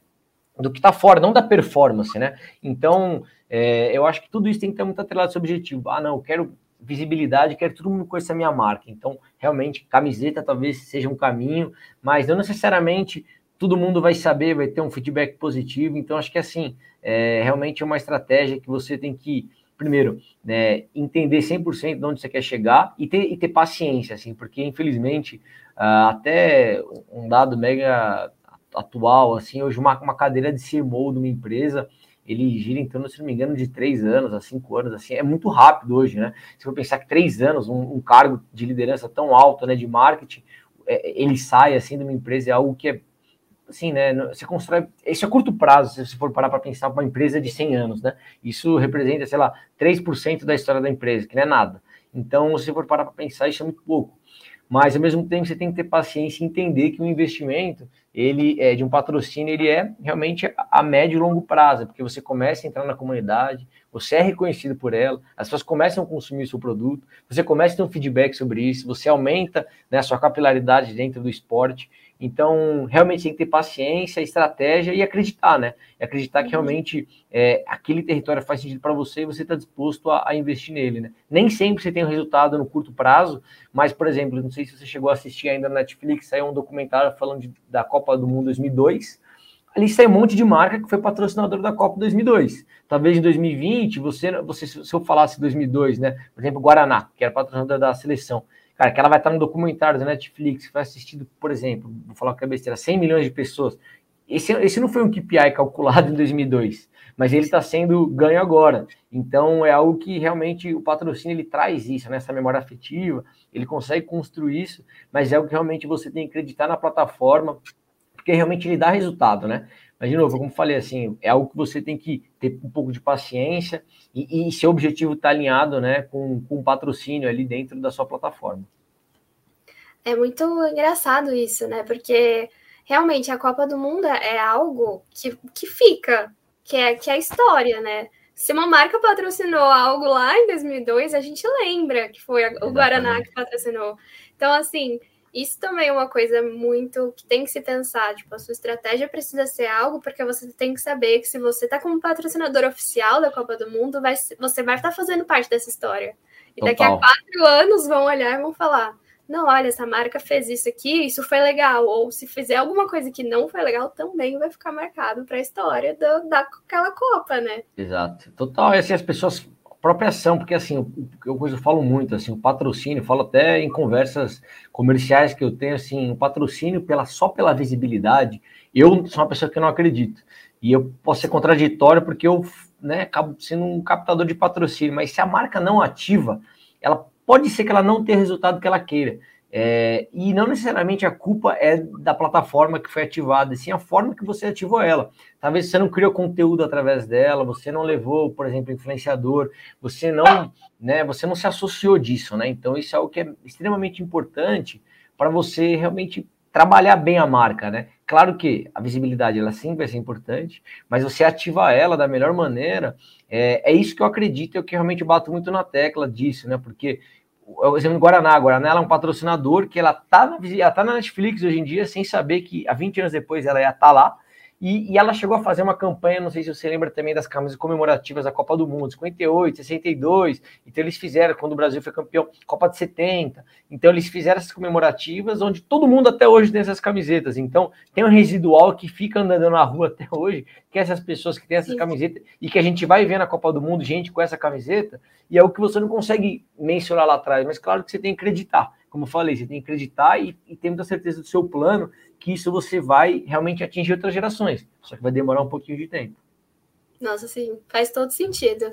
do que está fora, não da performance, né? Então, é, eu acho que tudo isso tem que ter muito atrelado ao seu objetivo. Ah, não, eu quero visibilidade, quero que todo mundo conheça a minha marca. Então, realmente, camiseta talvez seja um caminho, mas não necessariamente todo mundo vai saber, vai ter um feedback positivo. Então, acho que assim, é realmente é uma estratégia que você tem que, primeiro, né, entender 100% de onde você quer chegar e ter, e ter paciência, assim, porque infelizmente, uh, até um dado mega atual, assim, hoje uma, uma cadeira de CMO de uma empresa, ele gira em torno, se não me engano, de três anos a cinco anos, assim, é muito rápido hoje, né? Se for pensar que três anos, um, um cargo de liderança tão alto, né, de marketing, é, ele sai, assim, de uma empresa, é algo que é, assim, né, você constrói, isso é curto prazo, se você for parar para pensar uma empresa de 100 anos, né? Isso representa, sei lá, 3% da história da empresa, que não é nada. Então, se for parar para pensar, isso é muito pouco. Mas, ao mesmo tempo, você tem que ter paciência e entender que o investimento, ele é de um patrocínio, ele é realmente a médio e longo prazo, porque você começa a entrar na comunidade, você é reconhecido por ela, as pessoas começam a consumir o seu produto, você começa a ter um feedback sobre isso, você aumenta né, a sua capilaridade dentro do esporte. Então, realmente tem que ter paciência, estratégia e acreditar, né? E acreditar que uhum. realmente é, aquele território faz sentido para você e você está disposto a, a, investir nele, né? Nem sempre você tem um resultado no curto prazo, mas, por exemplo, não sei se você chegou a assistir ainda na Netflix, saiu um documentário falando de, da Copa do Mundo 2002. Ali sai um monte de marca que foi patrocinador da Copa 2002. Talvez em 2020, você, você se eu falasse 2002, né? Por exemplo, Guaraná, que era patrocinador da seleção Cara, que ela vai estar no documentário da Netflix, foi assistido, por exemplo, vou falar que é besteira, 100 milhões de pessoas. Esse, esse não foi um KPI calculado em 2002, mas ele está sendo ganho agora. Então, é algo que realmente o patrocínio ele traz isso, né? essa memória afetiva, ele consegue construir isso, mas é algo que realmente você tem que acreditar na plataforma, porque realmente ele dá resultado, né? Mas, de novo, como falei, assim, é algo que você tem que ter um pouco de paciência e, e seu objetivo está alinhado né, com, com um patrocínio ali dentro da sua plataforma. É muito engraçado isso, né? Porque realmente a Copa do Mundo é algo que, que fica, que é, que é história, né? Se uma marca patrocinou algo lá em 2002, a gente lembra que foi o Guaraná que patrocinou. Então, assim, isso também é uma coisa muito que tem que se pensar. Tipo, a sua estratégia precisa ser algo, porque você tem que saber que se você está como patrocinador oficial da Copa do Mundo, vai, você vai estar fazendo parte dessa história. E Total. daqui a quatro anos vão olhar e vão falar: não, olha, essa marca fez isso aqui, isso foi legal. Ou se fizer alguma coisa que não foi legal, também vai ficar marcado para a história do, daquela Copa, né? Exato. Total. E assim, as pessoas própria ação, porque assim, eu, eu falo muito, assim, o patrocínio, falo até em conversas comerciais que eu tenho, assim, o patrocínio pela, só pela visibilidade, eu sou uma pessoa que não acredito. E eu posso ser contraditório porque eu né, acabo sendo um captador de patrocínio, mas se a marca não ativa, ela pode ser que ela não tenha resultado que ela queira. É, e não necessariamente a culpa é da plataforma que foi ativada, sim a forma que você ativou ela. Talvez você não criou conteúdo através dela, você não levou, por exemplo, influenciador, você não, né, você não se associou disso, né? Então isso é algo que é extremamente importante para você realmente trabalhar bem a marca, né? Claro que a visibilidade ela sim vai ser importante, mas você ativar ela da melhor maneira, é, é isso que eu acredito, é o que realmente bato muito na tecla disso, né? Porque o exemplo do Guaraná. A Guaraná é um patrocinador que ela tá, na, ela tá na Netflix hoje em dia, sem saber que há 20 anos depois ela ia estar tá lá. E, e, ela chegou a fazer uma campanha, não sei se você lembra também das camisas comemorativas da Copa do Mundo, 58, 62. Então eles fizeram, quando o Brasil foi campeão, Copa de 70. Então eles fizeram essas comemorativas, onde todo mundo até hoje tem essas camisetas. Então tem um residual que fica andando na rua até hoje, que é essas pessoas que têm essas Sim. camisetas, e que a gente vai ver na Copa do Mundo gente com essa camiseta, e é o que você não consegue mencionar lá atrás, mas claro que você tem que acreditar. Como eu falei, você tem que acreditar e, e ter muita certeza do seu plano que isso você vai realmente atingir outras gerações. Só que vai demorar um pouquinho de tempo. Nossa, sim, faz todo sentido.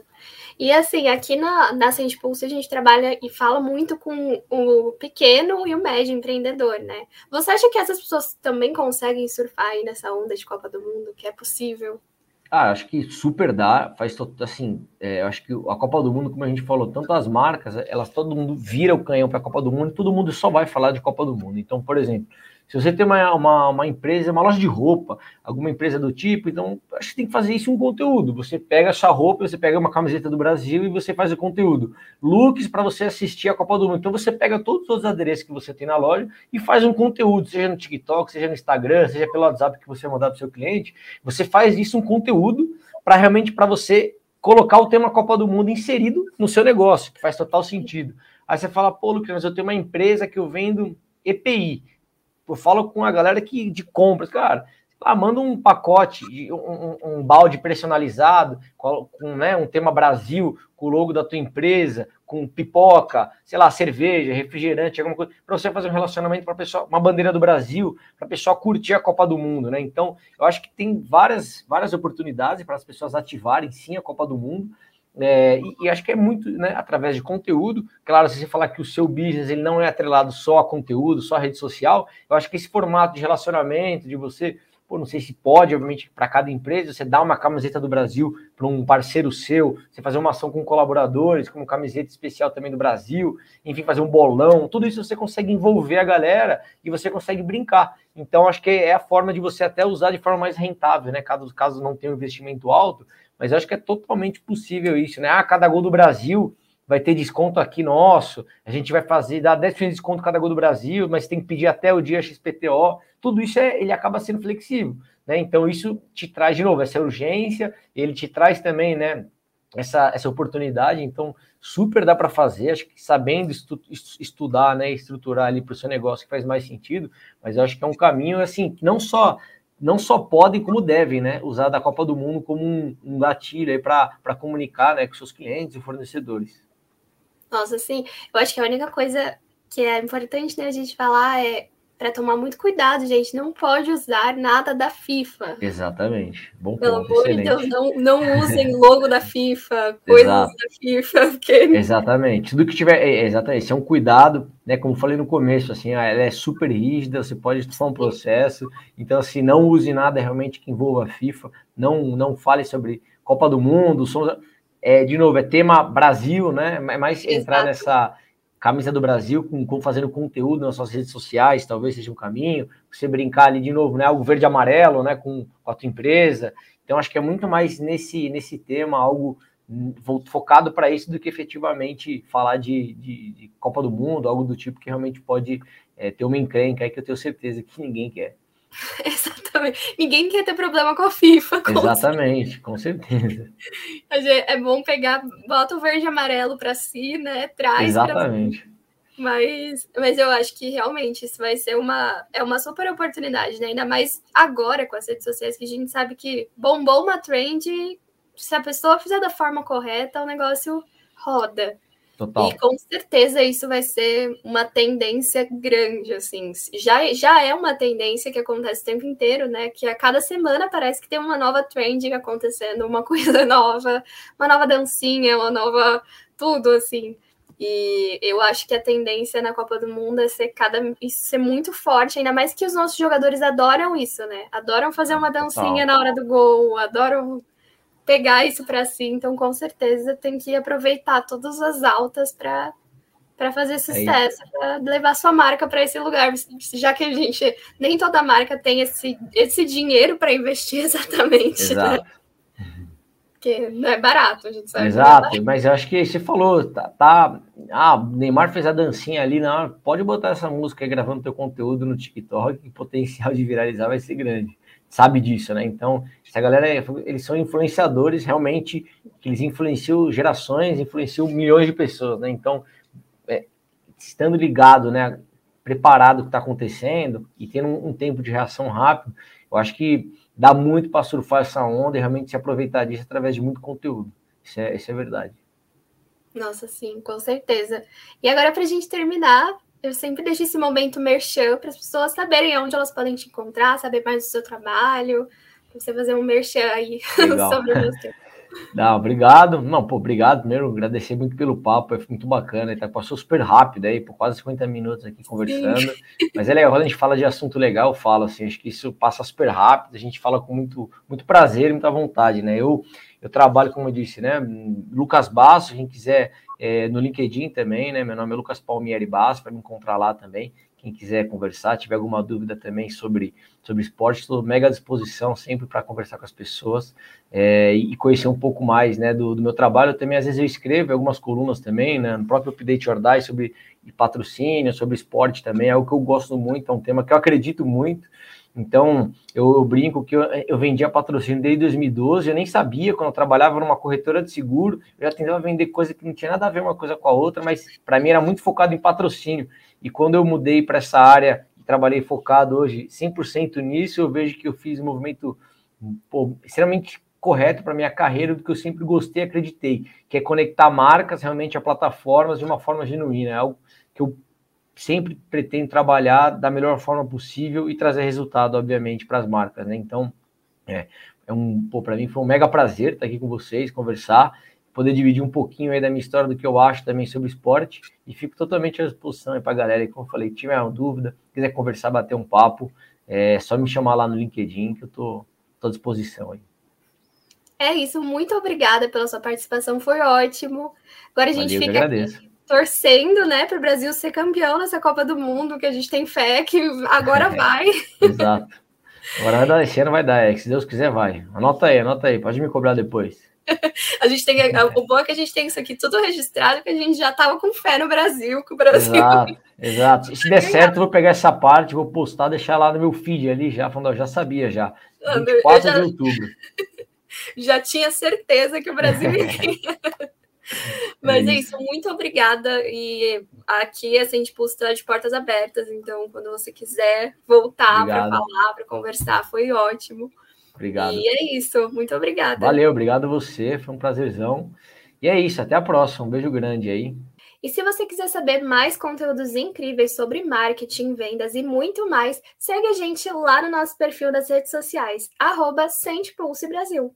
E assim, aqui na, na Sente a gente trabalha e fala muito com o pequeno e o médio empreendedor, né? Você acha que essas pessoas também conseguem surfar aí nessa onda de Copa do Mundo, que é possível? Ah, acho que super dá, faz assim, é, acho que a Copa do Mundo, como a gente falou, tanto as marcas, elas todo mundo vira o canhão para a Copa do Mundo, todo mundo só vai falar de Copa do Mundo. Então, por exemplo, Se você tem uma, uma, uma, empresa, uma loja de roupa, alguma empresa do tipo, então acho que tem que fazer isso um conteúdo. Você pega a sua roupa, você pega uma camiseta do Brasil e você faz o conteúdo. Looks para você assistir a Copa do Mundo. Então você pega todos os adereços que você tem na loja e faz um conteúdo, seja no TikTok, seja no Instagram, seja pelo WhatsApp que você mandar para o seu cliente. Você faz isso um conteúdo para realmente para você colocar o tema Copa do Mundo inserido no seu negócio, que faz total sentido. Aí você fala, pô, Lucas, eu tenho uma empresa que eu vendo EPI eu falo com a galera que de compras, cara, ah, manda um pacote, um, um, balde personalizado, com, com né, um tema Brasil, com o logo da tua empresa, com pipoca, sei lá, cerveja, refrigerante, alguma coisa, para você fazer um relacionamento para pessoa, uma bandeira do Brasil, para a pessoa curtir a Copa do Mundo, né? Então, eu acho que tem várias, várias oportunidades para as pessoas ativarem sim a Copa do Mundo. É, e, e, acho que é muito né, através de conteúdo. Claro, se você falar que o seu business ele não é atrelado só a conteúdo, só a rede social, eu acho que esse formato de relacionamento, de você, pô, não sei se pode, obviamente, para cada empresa, você dá uma camiseta do Brasil para um parceiro seu, você fazer uma ação com colaboradores, como camiseta especial também do Brasil, enfim, fazer um bolão, tudo isso você consegue envolver a galera e você consegue brincar. Então, acho que é a forma de você até usar de forma mais rentável, né? Caso, caso não tenha um investimento alto, mas acho que é totalmente possível isso, né? Ah, cada gol do Brasil vai ter desconto aqui nosso, a gente vai fazer, dar 10% de desconto cada gol do Brasil, mas tem que pedir até o dia XPTO, tudo isso é, ele acaba sendo flexível, né? Então isso te traz de novo essa urgência, ele te traz também, né, essa, essa oportunidade, então super dá para fazer, acho que sabendo estu, estudar, né, estruturar ali para o seu negócio que faz mais sentido, mas eu acho que é um caminho assim, não só não só podem, como devem, né, usar da Copa do Mundo como um, um gatilho para comunicar né, com seus clientes e fornecedores. Nossa, sim, eu acho que a única coisa que é importante né, a gente falar é para tomar muito cuidado, gente. Não pode usar nada da FIFA. Exatamente. Bom Pelo ponto, amor de Deus, não, não usem logo da FIFA, coisas Exato. da FIFA. Porque... Exatamente. Tudo que tiver. É, exatamente. Esse é um cuidado, né? Como falei no começo, assim, ela é super rígida, você pode tomar um processo. Então, assim, não use nada realmente que envolva a FIFA. Não, não fale sobre Copa do Mundo. Somos, é, de novo, é tema Brasil, né? É Exato. entrar nessa camisa do Brasil com, com, fazendo conteúdo nas suas redes sociais, talvez seja um caminho. Você brincar ali de novo, né? Algo verde amarelo, né? Com, com a tua empresa. Então, acho que é muito mais nesse, nesse tema, algo focado para isso do que efetivamente falar de, de, de, Copa do Mundo, algo do tipo que realmente pode é, ter uma encrenca aí que eu tenho certeza que ninguém quer. Exatamente. Ninguém quer ter problema com a FIFA. Com Exatamente, com certeza. É bom pegar, bota o verde e amarelo para si, né? Traz. Exatamente. Pra... Mas, mas eu acho que realmente isso vai ser uma, é uma super oportunidade, né? Ainda mais agora com as redes sociais, que a gente sabe que bombou uma trend, se a pessoa fizer da forma correta, o negócio roda. Total. E com certeza isso vai ser uma tendência grande, assim. Já, já é uma tendência que acontece o tempo inteiro, né? Que a cada semana parece que tem uma nova trend acontecendo, uma coisa nova, uma nova dancinha, uma nova. tudo, assim. E eu acho que a tendência na Copa do Mundo é ser cada isso ser muito forte, ainda mais que os nossos jogadores adoram isso, né? Adoram fazer uma dancinha Total. na hora do gol, adoram pegar isso para si. Então, com certeza, tem que aproveitar todas as altas para para fazer é sucesso, é para levar sua marca para esse lugar, já que a gente nem toda marca tem esse, esse dinheiro para investir exatamente. Né? Exato. Né? Porque não é barato, a gente sabe. Exato, é mas eu acho que você falou, tá, tá, Ah, Neymar fez a dancinha ali, não, pode botar essa música aí gravando teu conteúdo no TikTok, que o potencial de viralizar vai ser grande sabe disso, né? Então, essa galera, eles são influenciadores realmente, eles influenciam gerações, influenciam milhões de pessoas, né? Então, é, estando ligado, né, preparado o que está acontecendo e tendo um, um, tempo de reação rápido, eu acho que dá muito para surfar essa onda e realmente se aproveitar disso através de muito conteúdo. Isso é, isso é verdade. Nossa, sim, com certeza. E agora, para a gente terminar, eu sempre deixo esse momento merchan para as pessoas saberem onde elas podem te encontrar, saber mais do seu trabalho, para você fazer um merchan aí sobre você. Não, obrigado. Não, pô, obrigado. Primeiro, agradecer muito pelo papo, é muito bacana. Tá, passou super rápido aí, por quase 50 minutos aqui conversando. Sim. Mas é legal, quando a gente fala de assunto legal, eu falo assim, acho que isso passa super rápido, a gente fala com muito, muito prazer e muita vontade, né? Eu, eu trabalho, como eu disse, né? Lucas Basso, quem quiser é, no LinkedIn também, né? Meu nome é Lucas Palmieri Basso, para me encontrar lá também. quem quiser conversar, tiver alguma dúvida também sobre, sobre esporte, estou mega à disposição sempre para conversar com as pessoas é, e conhecer um pouco mais né, do, do, meu trabalho. Também, às vezes, eu escrevo algumas colunas também, né, no próprio Update or Die, sobre patrocínio, sobre esporte também, é algo que eu gosto muito, é um tema que eu acredito muito. Então, eu, brinco que eu, eu vendia patrocínio desde 2012, eu nem sabia, quando eu trabalhava numa corretora de seguro, eu já tentava vender coisa que não tinha nada a ver uma coisa com a outra, mas para mim era muito focado em patrocínio. E quando eu mudei para essa área trabalhei focado hoje 100% nisso, eu vejo que eu fiz um movimento pô, extremamente correto para minha carreira, do que eu sempre gostei e acreditei, que é conectar marcas realmente a plataformas de uma forma genuína, é algo que eu sempre pretendo trabalhar da melhor forma possível e trazer resultado, obviamente, para as marcas, né? Então, é, é um, pô, para mim foi um mega prazer estar aqui com vocês, conversar, poder dividir um pouquinho aí da minha história, do que eu acho também sobre esporte, e fico totalmente à disposição para a galera, e como eu falei, tiver uma dúvida, quiser conversar, bater um papo, é só me chamar lá no LinkedIn, que eu tô, tô à disposição aí. É isso, muito obrigada pela sua participação, foi ótimo. Agora a gente Valeu, fica aqui torcendo, né, para o Brasil ser campeão nessa Copa do Mundo, que a gente tem fé que agora vai. Exato. Agora vai dar, esse ano vai dar, é, que se Deus quiser vai. Anota aí, anota aí, pode me cobrar depois. a gente tem, o bom é que a gente tem isso aqui tudo registrado, que a gente já tava com fé no Brasil, que o Brasil. Exato, exato. E se der certo, eu vou pegar essa parte, vou postar, deixar lá no meu feed ali já, falando, eu já sabia já. 24 já, de outubro. Já tinha certeza que o Brasil ia Mas é, é isso, muito obrigada. E aqui a Sente Pulse está de portas abertas, então quando você quiser voltar para falar, para conversar, foi ótimo. Obrigado. E é isso, muito obrigada. Valeu, obrigado a você, foi um prazerzão. E é isso, até a próxima. Um beijo grande aí. E se você quiser saber mais conteúdos incríveis sobre marketing, vendas e muito mais, segue a gente lá no nosso perfil das redes sociais, arroba Sente Pulse Brasil.